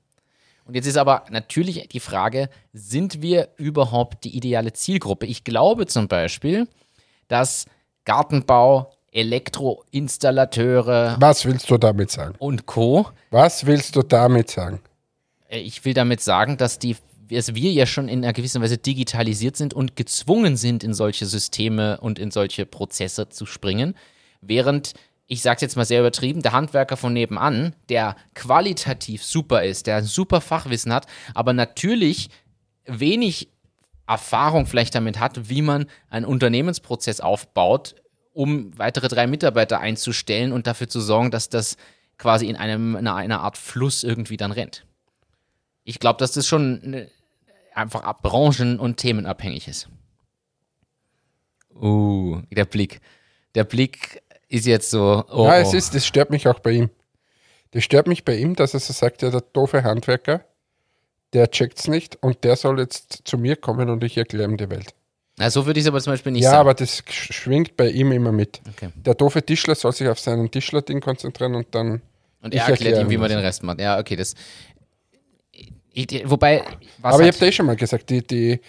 Und jetzt ist aber natürlich die Frage, sind wir überhaupt die ideale Zielgruppe? Ich glaube zum Beispiel, dass Gartenbau, Elektroinstallateure Was willst du damit sagen? und Co. Was willst du damit sagen? Äh, Ich will damit sagen, dass, die, dass wir ja schon in einer gewissen Weise digitalisiert sind und gezwungen sind, in solche Systeme und in solche Prozesse zu springen, während ich sage jetzt mal sehr übertrieben, der Handwerker von nebenan, der qualitativ super ist, der ein super Fachwissen hat, aber natürlich wenig Erfahrung vielleicht damit hat, wie man einen Unternehmensprozess aufbaut, um weitere drei Mitarbeiter einzustellen und dafür zu sorgen, dass das quasi in einem, in einer Art Fluss irgendwie dann rennt. Ich glaube, dass das schon ne, einfach ab branchen- und themenabhängig ist. Uh, der Blick. Der Blick ist jetzt so. Oh, ja, oh. es ist, das stört mich auch bei ihm. Das stört mich bei ihm, dass er so sagt, ja, der doofe Handwerker, der checkt's nicht und der soll jetzt zu mir kommen und ich erkläre ihm die Welt. Na, so würde ich es aber zum Beispiel nicht ja, sagen. aber das sch- schwingt bei ihm immer mit. Okay. Der doofe Tischler soll sich auf seinen Tischler-Ding konzentrieren und dann. Und ich er erklärt erkläre ihm, wie man den Rest macht. Ja, okay, das. Wobei, was aber ich habe dir eh schon mal gesagt, die, die,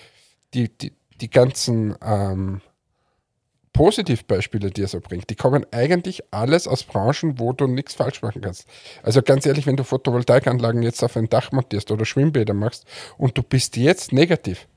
die, die, die ganzen ähm, Positivbeispiele, die er so bringt, die kommen eigentlich alles aus Branchen, wo du nichts falsch machen kannst. Also ganz ehrlich, wenn du Photovoltaikanlagen jetzt auf ein Dach montierst oder Schwimmbäder machst und du bist jetzt negativ,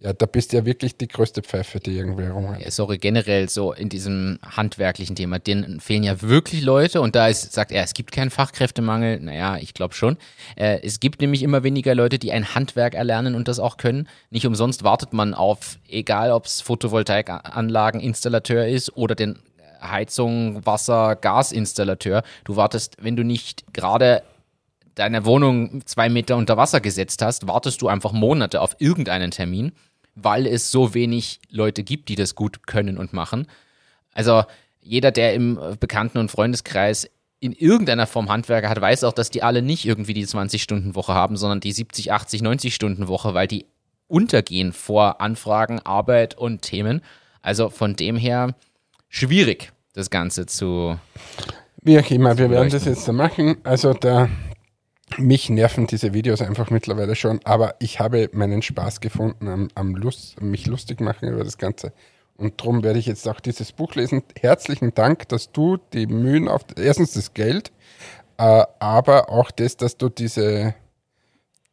ja, da bist du ja wirklich die größte Pfeife, die irgendwie rumrennt. Ja, sorry, generell so in diesem handwerklichen Thema, denen fehlen ja wirklich Leute und da ist, sagt er, es gibt keinen Fachkräftemangel. Naja, ich glaube schon. Äh, es gibt nämlich immer weniger Leute, die ein Handwerk erlernen und das auch können. Nicht umsonst wartet man auf, egal ob es Photovoltaikanlageninstallateur ist oder den Heizung, Wasser, Gasinstallateur. Du wartest, wenn du nicht gerade deine Wohnung zwei Meter unter Wasser gesetzt hast, wartest du einfach Monate auf irgendeinen Termin, weil es so wenig Leute gibt, die das gut können und machen. Also jeder, der im äh, Bekannten- und Freundeskreis in irgendeiner Form Handwerker hat, weiß auch, dass die alle nicht irgendwie die 20-Stunden-Woche haben, sondern die 70, 80, 90-Stunden-Woche, weil die untergehen vor Anfragen, Arbeit und Themen. Also von dem her schwierig, das Ganze zu. Wie auch immer, wir werden das jetzt da machen. Also da, mich nerven diese Videos einfach mittlerweile schon, aber ich habe meinen Spaß gefunden am, am Lust, mich lustig machen über das Ganze. Und darum werde ich jetzt auch dieses Buch lesen. Herzlichen Dank, dass du die Mühen auf, erstens das Geld, äh, aber auch das, dass du diese,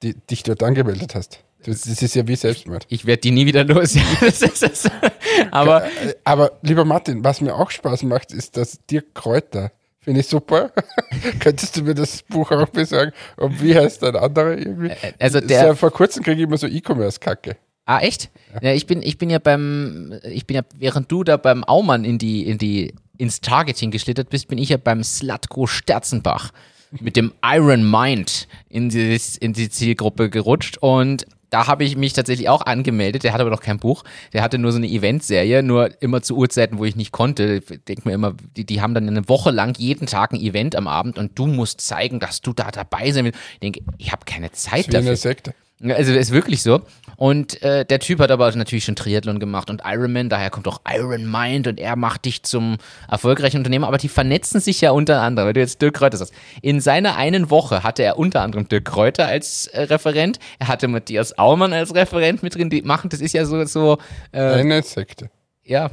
die, dich dort angemeldet hast. Das, das ist ja wie Selbstmord. Ich werde die nie wieder los. Aber Äh, Aber lieber Martin, was mir auch Spaß macht, ist das Dirk Kräuter. Finde ich super. Könntest du mir das Buch auch besorgen? Und wie heißt dein anderer irgendwie? also der- ja, vor kurzem kriege ich immer so E-Commerce-Kacke. Ah, echt? Ja. ich bin, ich bin ja beim, ich bin ja, während du da beim Aumann in die, in die, ins Targeting geschlittert bist, bin ich ja beim Slatko Sterzenbach mit dem Iron Mind in die, in die Zielgruppe gerutscht und da habe ich mich tatsächlich auch angemeldet. Der hatte aber noch kein Buch. Der hatte nur so eine Eventserie, nur immer zu Uhrzeiten, wo ich nicht konnte. Ich denke mir immer, die, die haben dann eine Woche lang jeden Tag ein Event am Abend und du musst zeigen, dass du da dabei sein willst. Ich denke, ich habe keine Zeit dafür. eine Sekte. Also ist wirklich so. Und äh, der Typ hat aber natürlich schon Triathlon gemacht und Ironman, daher kommt auch Iron Mind und er macht dich zum erfolgreichen Unternehmer. Aber die vernetzen sich ja unter anderem, weil du jetzt Dirk Kräuter sagst. In seiner einen Woche hatte er unter anderem Dirk Kräuter als äh, Referent, er hatte Matthias Aumann als Referent mit drin. Die machen, das ist ja so, so äh, Eine Sekte. ja,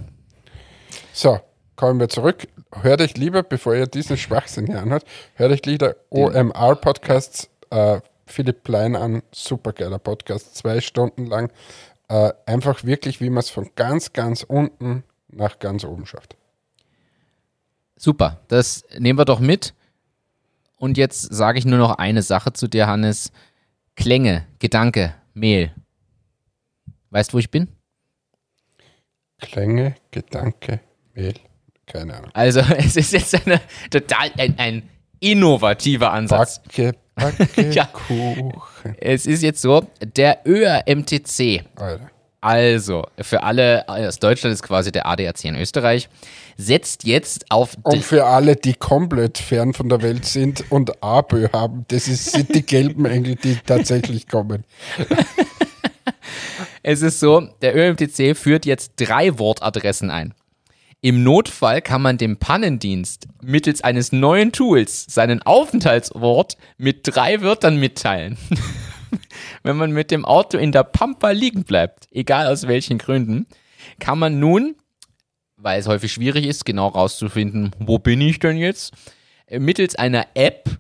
So, kommen wir zurück. Hört euch lieber, bevor ihr diesen Schwachsinn hier anhört, hört euch lieber OMR-Podcasts äh, Philipp Plein an. Supergeiler Podcast, zwei Stunden lang. Äh, einfach wirklich, wie man es von ganz, ganz unten nach ganz oben schafft. super. Das nehmen wir doch mit. Und jetzt sage ich nur noch eine Sache zu dir, Hannes. Klänge, Gedanke, Mehl. Weißt du, wo ich bin? Klänge, Gedanke, Mehl. Keine Ahnung. Also, es ist jetzt eine, total ein, ein innovativer Ansatz. Backe, Ja. Kuchen. Es ist jetzt so, der ÖRMTC, Alter. also für alle aus Deutschland ist quasi der ADAC in Österreich, setzt jetzt auf Und für alle, die komplett fern von der Welt sind und ABÖ haben, das ist, sind die gelben Engel, die tatsächlich kommen. Es ist so, der ÖMTC führt jetzt drei Wortadressen ein. Im Notfall kann man dem Pannendienst mittels eines neuen Tools seinen Aufenthaltsort mit drei Wörtern mitteilen. Wenn man mit dem Auto in der Pampa liegen bleibt, egal aus welchen Gründen, kann man nun, weil es häufig schwierig ist, genau rauszufinden, wo bin ich denn jetzt, äh, mittels einer App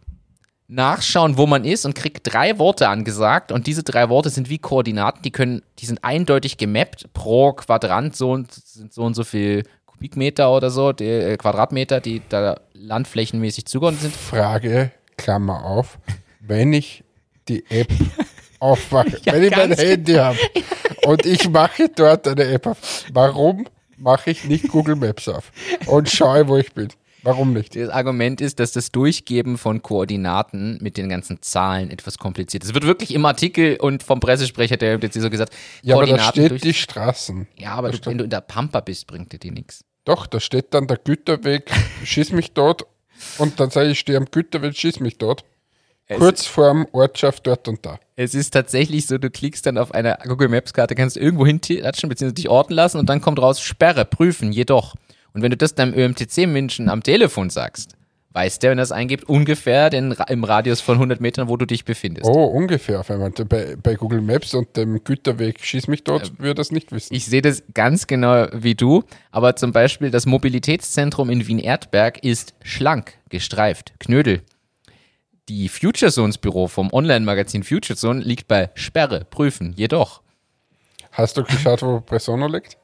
nachschauen, wo man ist und kriegt drei Worte angesagt und diese drei Worte sind wie Koordinaten, die können, die sind eindeutig gemappt pro Quadrant, so und sind so und so viel Kubikmeter oder so, die, äh, Quadratmeter, die da landflächenmäßig zugeordnet sind. Frage, Klammer auf, wenn ich die App aufmache, Ja, wenn ich mein ganz Handy habe und ich mache dort eine App auf, warum mache ich nicht Google Maps auf und schaue, wo ich bin? Warum nicht? Das Argument ist, dass das Durchgeben von Koordinaten mit den ganzen Zahlen etwas kompliziert ist. Es wird wirklich im Artikel und vom Pressesprecher der jetzt so gesagt, Ja, aber da steht durch- die Straßen. Ja, aber du, wenn du in der Pampa bist, bringt dir die nichts. Doch, da steht dann der Güterweg, schieß mich dort und dann sage ich, ich stehe am Güterweg, schieß mich dort. Kurz vorm Ortschaft dort und da. Es ist tatsächlich so, du klickst dann auf einer Google Maps Karte, kannst irgendwo hintatschen bzw. dich orten lassen und dann kommt raus Sperre, prüfen, jedoch. Und wenn du das deinem ÖMTC-Menschen am Telefon sagst, weiß der, wenn er das eingibt, ungefähr den, im Radius von 100 Metern, wo du dich befindest. Oh, ungefähr auf einmal. Bei, bei Google Maps und dem Güterweg schieß mich dort, würde das nicht wissen. Ich sehe das ganz genau wie du, aber zum Beispiel das Mobilitätszentrum in Wien-Erdberg ist schlank, gestreift, Knödel. Die Future Zones Büro vom Online-Magazin Future Zone liegt bei Sperre, prüfen, jedoch. Hast du geschaut, wo Presono liegt?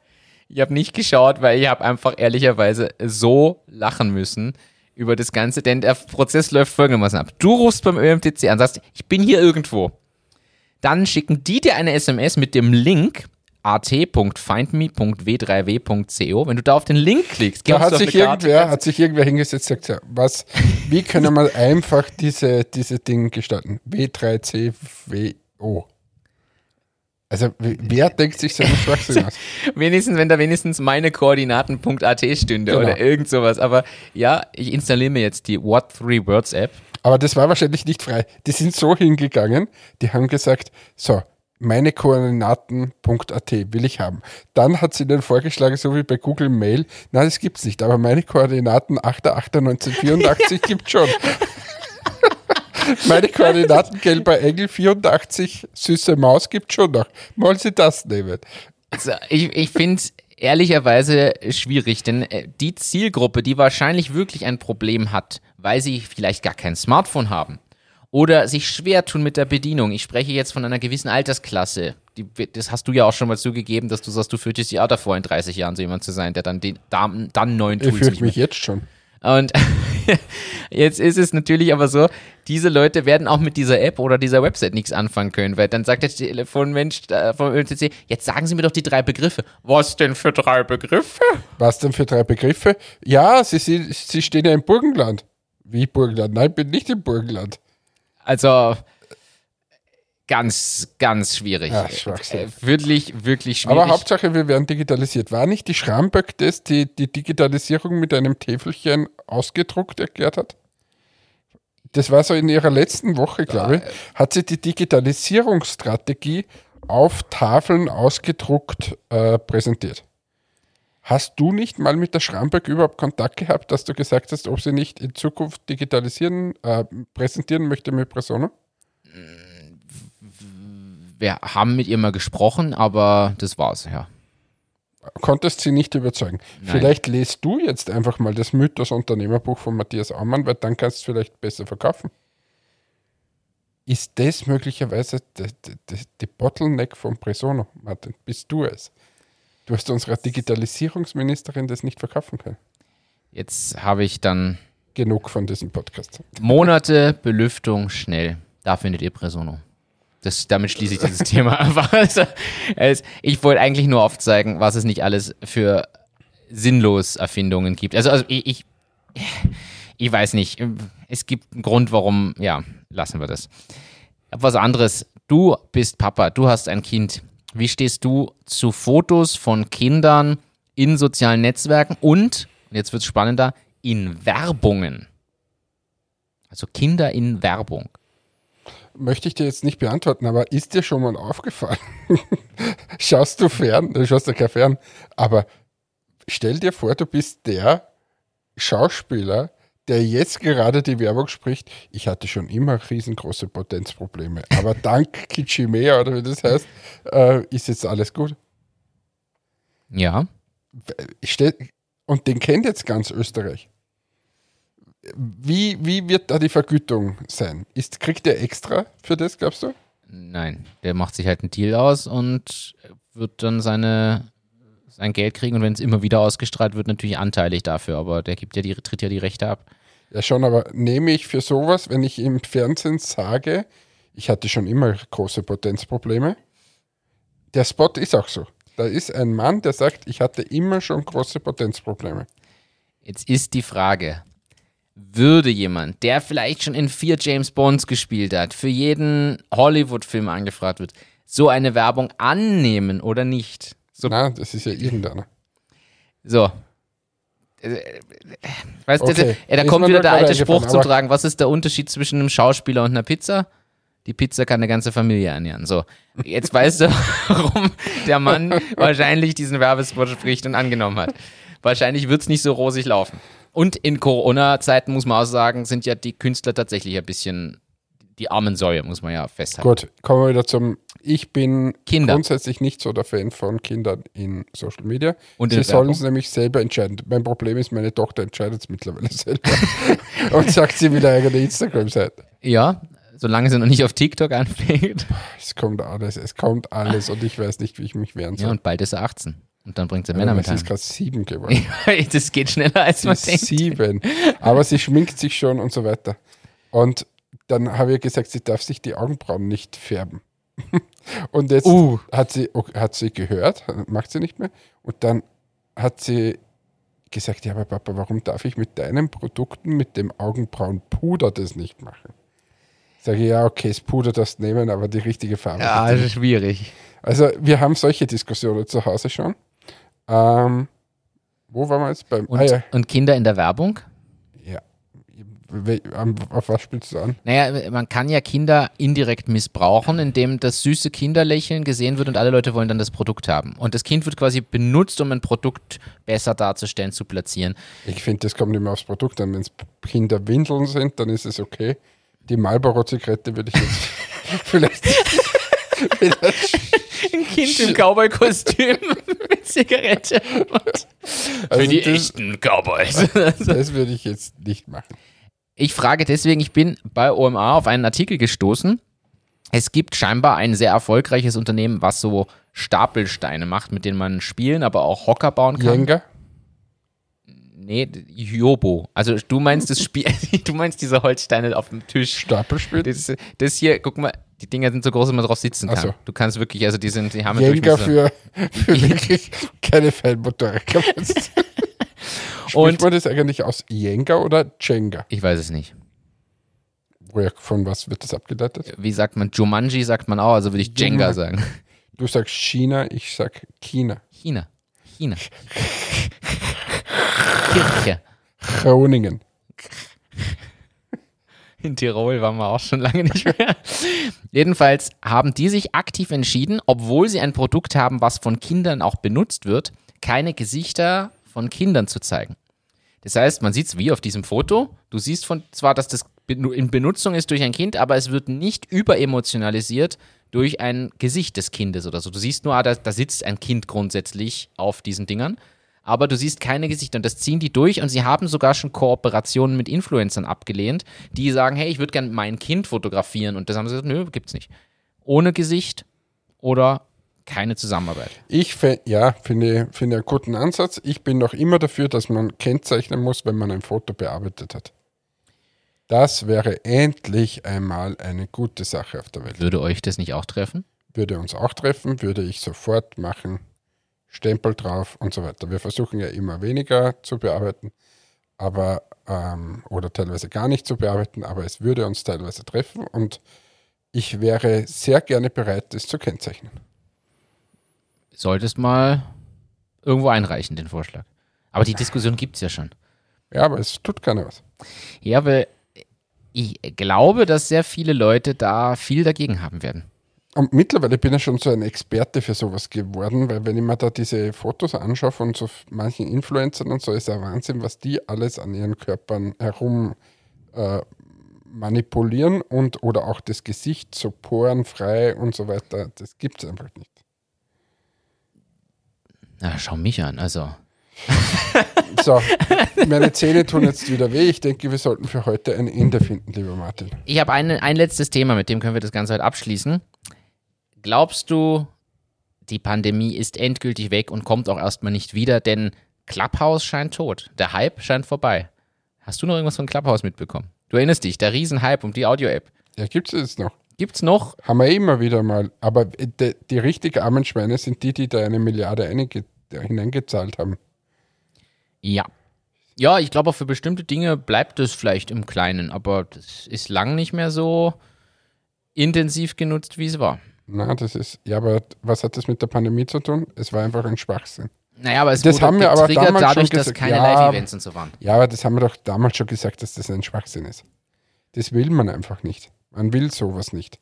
Ich habe nicht geschaut, weil ich habe einfach ehrlicherweise so lachen müssen über das Ganze, denn der Prozess läuft folgendermaßen ab. Du rufst beim ÖMTC an, sagst, ich bin hier irgendwo. Dann schicken die dir eine SMS mit dem Link at.findme.w3w.co. Wenn du da auf den Link klickst, Da hat sich, irgendwer, hat sich irgendwer hingesetzt und gesagt, ja, was, wie können wir einfach diese, diese Dinge gestalten? W3CWO. Also, wer denkt sich so einen Schwachsinn aus? wenigstens, wenn da wenigstens meine Koordinaten.at stünde Genau. oder irgend sowas. Aber ja, ich installiere mir jetzt die What Three Words App. Aber das war wahrscheinlich nicht frei. Die sind so hingegangen, die haben gesagt, so, meine Koordinaten.at will ich haben. Dann hat sie ihnen vorgeschlagen, so wie bei Google Mail, na, das gibt's nicht, aber meine Koordinaten 8.8.1984 gibt schon. meine Koordinaten gelber Engel 84, süße Maus gibt schon noch. Wollen Sie das nehmen? Also ich ich finde es ehrlicherweise schwierig, denn äh, die Zielgruppe, die wahrscheinlich wirklich ein Problem hat, weil sie vielleicht gar kein Smartphone haben oder sich schwer tun mit der Bedienung. Ich spreche jetzt von einer gewissen Altersklasse. Die, das hast du ja auch schon mal zugegeben, dass du sagst, du fürchtest dich auch davor, in 30 Jahren so jemand zu sein, der dann den dann, dann neuen Ich Tools fürchte nicht mehr mich jetzt schon. Und jetzt ist es natürlich aber so, diese Leute werden auch mit dieser App oder dieser Website nichts anfangen können, weil dann sagt der Telefonmensch äh, vom ÖTC, jetzt sagen Sie mir doch die drei Begriffe. Was denn für drei Begriffe? Was denn für drei Begriffe? Ja, Sie, Sie, Sie stehen ja im Burgenland. Wie Burgenland? Nein, ich bin nicht im Burgenland. Also ganz, ganz schwierig. Schwachsinn. Äh, wirklich, wirklich schwierig. Aber Hauptsache, wir werden digitalisiert. War nicht die Schramböck das, die die Digitalisierung mit einem Täfelchen ausgedruckt erklärt hat? Das war so in ihrer letzten Woche, glaube ich, hat sie die Digitalisierungsstrategie auf Tafeln ausgedruckt äh, präsentiert. Hast du nicht mal mit der Schramböck überhaupt Kontakt gehabt, dass du gesagt hast, ob sie nicht in Zukunft digitalisieren, äh, präsentieren möchte mit Persona? Wir haben mit ihr mal gesprochen, aber das war's, ja. konntest sie nicht überzeugen. Nein. Vielleicht lest du jetzt einfach mal das Mythos Unternehmerbuch von Matthias Aumann, weil dann kannst du es vielleicht besser verkaufen. Ist das möglicherweise die, die, die Bottleneck von Presono, Martin? Bist du es? Du hast unserer Digitalisierungsministerin das nicht verkaufen können. Jetzt habe ich dann genug von diesem Podcast. Monate Belüftung schnell. Da findet ihr Presono. Das, damit schließe ich dieses Thema einfach. Also, es, ich wollte eigentlich nur aufzeigen, was es nicht alles für sinnlos Erfindungen gibt. Also, also ich, ich, ich weiß nicht. Es gibt einen Grund, warum, ja, lassen wir das. Was anderes. Du bist Papa, du hast ein Kind. Wie stehst du zu Fotos von Kindern in sozialen Netzwerken und, jetzt wird es spannender, in Werbungen? Also Kinder in Werbung. Möchte ich dir jetzt nicht beantworten, aber ist dir schon mal aufgefallen? schaust du fern? Du schaust ja kein fern. Aber stell dir vor, du bist der Schauspieler, der jetzt gerade die Werbung spricht, ich hatte schon immer riesengroße Potenzprobleme. Aber dank Kichimea oder wie das heißt, äh, ist jetzt alles gut. Ja. Stell, und den kennt jetzt ganz Österreich. Wie, wie wird da die Vergütung sein? Ist, kriegt der extra für das, glaubst du? Nein, der macht sich halt einen Deal aus und wird dann seine, sein Geld kriegen und wenn es immer wieder ausgestrahlt wird, natürlich anteilig dafür, aber der gibt ja die, tritt ja die Rechte ab. Ja, schon, aber nehme ich für sowas, wenn ich im Fernsehen sage, ich hatte schon immer große Potenzprobleme. Der Spot ist auch so. Da ist ein Mann, der sagt, ich hatte immer schon große Potenzprobleme. Jetzt ist die Frage, würde jemand, der vielleicht schon in vier James Bonds gespielt hat, für jeden Hollywood-Film angefragt wird, so eine Werbung annehmen oder nicht? So, Na, das ist ja irgendeiner. so. Äh, Weißt du, Okay. da kommt wieder der alte Spruch zum aber- Tragen. Was ist der Unterschied zwischen einem Schauspieler und einer Pizza? Die Pizza kann eine ganze Familie ernähren. So, jetzt weißt du, warum der Mann wahrscheinlich diesen Werbespot spricht und angenommen hat. Wahrscheinlich wird es nicht so rosig laufen. Und in Corona-Zeiten muss man auch sagen, sind ja die Künstler tatsächlich ein bisschen die armen Säue, muss man ja festhalten. Gut, kommen wir wieder zum. Ich bin Kinder. grundsätzlich nicht so der Fan von Kindern in Social Media. Und Sie sollen es nämlich selber entscheiden. Mein Problem ist, meine Tochter entscheidet es mittlerweile selber und sagt sie wieder eigene Instagram-Seite. Ja, solange sie noch nicht auf TikTok anfängt. Es kommt alles, es kommt alles und ich weiß nicht, wie ich mich wehren Ja, soll. und bald ist er 18. Und dann bringt sie Ja, Männer mit sie ist gerade sieben geworden. das geht schneller, als Sie man denkt. sieben. Aber sie schminkt sich schon und so weiter. Und dann habe ich gesagt, sie darf sich die Augenbrauen nicht färben. Und jetzt Uh. hat, sie, hat sie gehört, macht sie nicht mehr. Und dann hat sie gesagt, ja, aber Papa, warum darf ich mit deinen Produkten, mit dem Augenbrauenpuder das nicht machen? Sage ich, ja, okay, das Puder darfst nehmen, aber die richtige Farbe. Ja, das ist schwierig. also wir haben solche Diskussionen zu Hause schon. Ähm, wo waren wir jetzt? Beim, Und, ah ja, und Kinder in der Werbung? ja. Auf was spielst du an? Naja, man kann ja Kinder indirekt missbrauchen, indem das süße Kinderlächeln gesehen wird und alle Leute wollen dann das Produkt haben. Und das Kind wird quasi benutzt, um ein Produkt besser darzustellen, zu platzieren. Ich finde, das kommt immer aufs Produkt an. Wenn es Kinderwindeln sind, dann ist es okay. Die Marlboro-Zigarette würde ich jetzt vielleicht, vielleicht Ein Kind im Cowboy-Kostüm mit Zigarette. Und also für die das, echten Cowboys. das würde ich jetzt nicht machen. Ich frage deswegen, ich bin bei OMA auf einen Artikel gestoßen. Es gibt scheinbar ein sehr erfolgreiches Unternehmen, was so Stapelsteine macht, mit denen man spielen, aber auch Hocker bauen kann. Jenga? Nee, Jobo. Also du meinst das Spiel, du meinst diese Holzsteine auf dem Tisch. Stapelspiel? Das, das hier, guck mal, die Dinger sind so groß, dass man drauf sitzen kann. So. Du kannst wirklich, also die sind, die haben Jenga für, für wirklich keine Feinmotoriker. Und- man das eigentlich aus Jenga oder Jenga? Ich weiß es nicht. Woher, von was wird das abgeleitet? Wie sagt man? Jumanji sagt man auch, also würde ich Jenga Juma- sagen. Du sagst China, ich sag China. China. China. Kirche. Groningen. In Tirol waren wir auch schon lange nicht mehr. Jedenfalls haben die sich aktiv entschieden, obwohl sie ein Produkt haben, was von Kindern auch benutzt wird, keine Gesichter von Kindern zu zeigen. Das heißt, man sieht es wie auf diesem Foto. Du siehst von, zwar, dass das in Benutzung ist durch ein Kind, aber es wird nicht überemotionalisiert durch ein Gesicht des Kindes oder so. Du siehst nur, ah, da, da sitzt ein Kind grundsätzlich auf diesen Dingern, aber du siehst keine Gesichter und das ziehen die durch und sie haben sogar schon Kooperationen mit Influencern abgelehnt, die sagen, hey, ich würde gerne mein Kind fotografieren und das haben sie gesagt, nö, gibt's nicht. Ohne Gesicht oder keine Zusammenarbeit. Ich ja, finde finde einen guten Ansatz. Ich bin noch immer dafür, dass man kennzeichnen muss, wenn man ein Foto bearbeitet hat. Das wäre endlich einmal eine gute Sache auf der Welt. Würde euch das nicht auch treffen? Würde uns auch treffen, würde ich sofort machen. Stempel drauf und so weiter. Wir versuchen ja immer weniger zu bearbeiten, aber ähm, oder teilweise gar nicht zu bearbeiten, aber es würde uns teilweise treffen und ich wäre sehr gerne bereit, das zu kennzeichnen. Solltest mal irgendwo einreichen, den Vorschlag. Aber die Diskussion gibt es ja schon. Ja, aber es tut keiner was. Ja, weil ich glaube, dass sehr viele Leute da viel dagegen haben werden. Und mittlerweile bin ich schon so ein Experte für sowas geworden, weil wenn ich mir da diese Fotos anschaue von so manchen Influencern und so, ist ja Wahnsinn, was die alles an ihren Körpern herum äh, manipulieren und oder auch das Gesicht so porenfrei und so weiter. Das gibt es einfach nicht. Na, schau mich an, also. So, meine Zähne tun jetzt wieder weh. Ich denke, wir sollten für heute ein Ende finden, lieber Martin. Ich habe ein, ein letztes Thema, mit dem können wir das Ganze heute abschließen. Glaubst du, die Pandemie ist endgültig weg und kommt auch erstmal nicht wieder, denn Clubhouse scheint tot. Der Hype scheint vorbei. Hast du noch irgendwas von Clubhouse mitbekommen? Du erinnerst dich, der Riesenhype um die Audio-App. Ja, gibt es jetzt noch. Gibt's noch? Haben wir immer wieder mal. Aber die, die richtig armen Schweine sind die, die da eine Milliarde einge hineingezahlt haben. Ja. Ja, ich glaube auch für bestimmte Dinge bleibt es vielleicht im Kleinen, aber das ist lang nicht mehr so intensiv genutzt, wie es war. Na, das ist, ja, aber was hat das mit der Pandemie zu tun? Es war einfach ein Schwachsinn. Naja, aber es Das wurde haben wir aber damals dadurch, schon dass gesagt. keine Ja. Live-Events und so waren. Ja, aber das haben wir doch damals schon gesagt, dass das ein Schwachsinn ist. Das will man einfach nicht. Man will sowas nicht.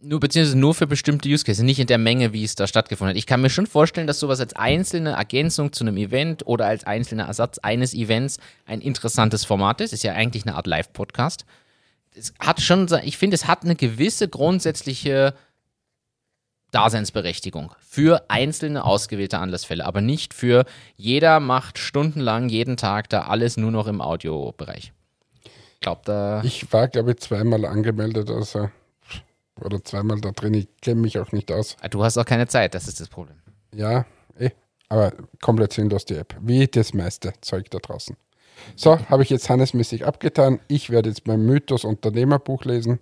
Nur, beziehungsweise nur für bestimmte Use Cases, nicht in der Menge, wie es da stattgefunden hat. Ich kann mir schon vorstellen, dass sowas als einzelne Ergänzung zu einem Event oder als einzelner Ersatz eines Events ein interessantes Format ist. Ist ja eigentlich eine Art Live-Podcast. Es hat schon, ich finde, es hat eine gewisse grundsätzliche Daseinsberechtigung für einzelne ausgewählte Anlassfälle, aber nicht für jeder macht stundenlang jeden Tag da alles nur noch im Audiobereich. Ich glaube, da. Ich war, glaube ich, zweimal angemeldet, also oder zweimal da drin. Ich kenne mich auch nicht aus. Du hast auch keine Zeit, das ist das Problem. Ja, eh. Aber komplett sinnlos die App. Wie das meiste Zeug da draußen. So, habe ich jetzt handelsmäßig abgetan. Ich werde jetzt mein Mythos Unternehmerbuch lesen.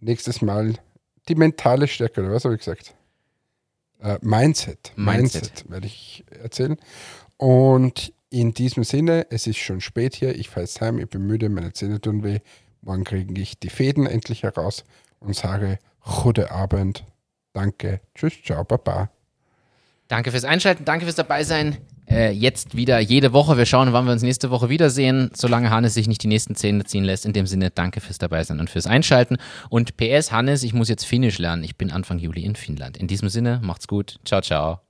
Nächstes Mal die mentale Stärke, oder was habe ich gesagt? Äh, Mindset. Mindset. Mindset werde ich erzählen. Und in diesem Sinne, es ist schon spät hier. Ich fahre jetzt heim, ich bin müde, meine Zähne tun weh. Morgen kriege ich die Fäden endlich heraus und sage gute Abend. Danke. Tschüss, ciao, baba. Danke fürs Einschalten, danke fürs Dabeisein. Äh, jetzt wieder jede Woche. Wir schauen, wann wir uns nächste Woche wiedersehen, solange Hannes sich nicht die nächsten Zähne ziehen lässt. In dem Sinne, danke fürs Dabeisein und fürs Einschalten. Und PS, Hannes, ich muss jetzt Finnisch lernen. Ich bin Anfang Juli in Finnland. In diesem Sinne, macht's gut. Ciao, ciao.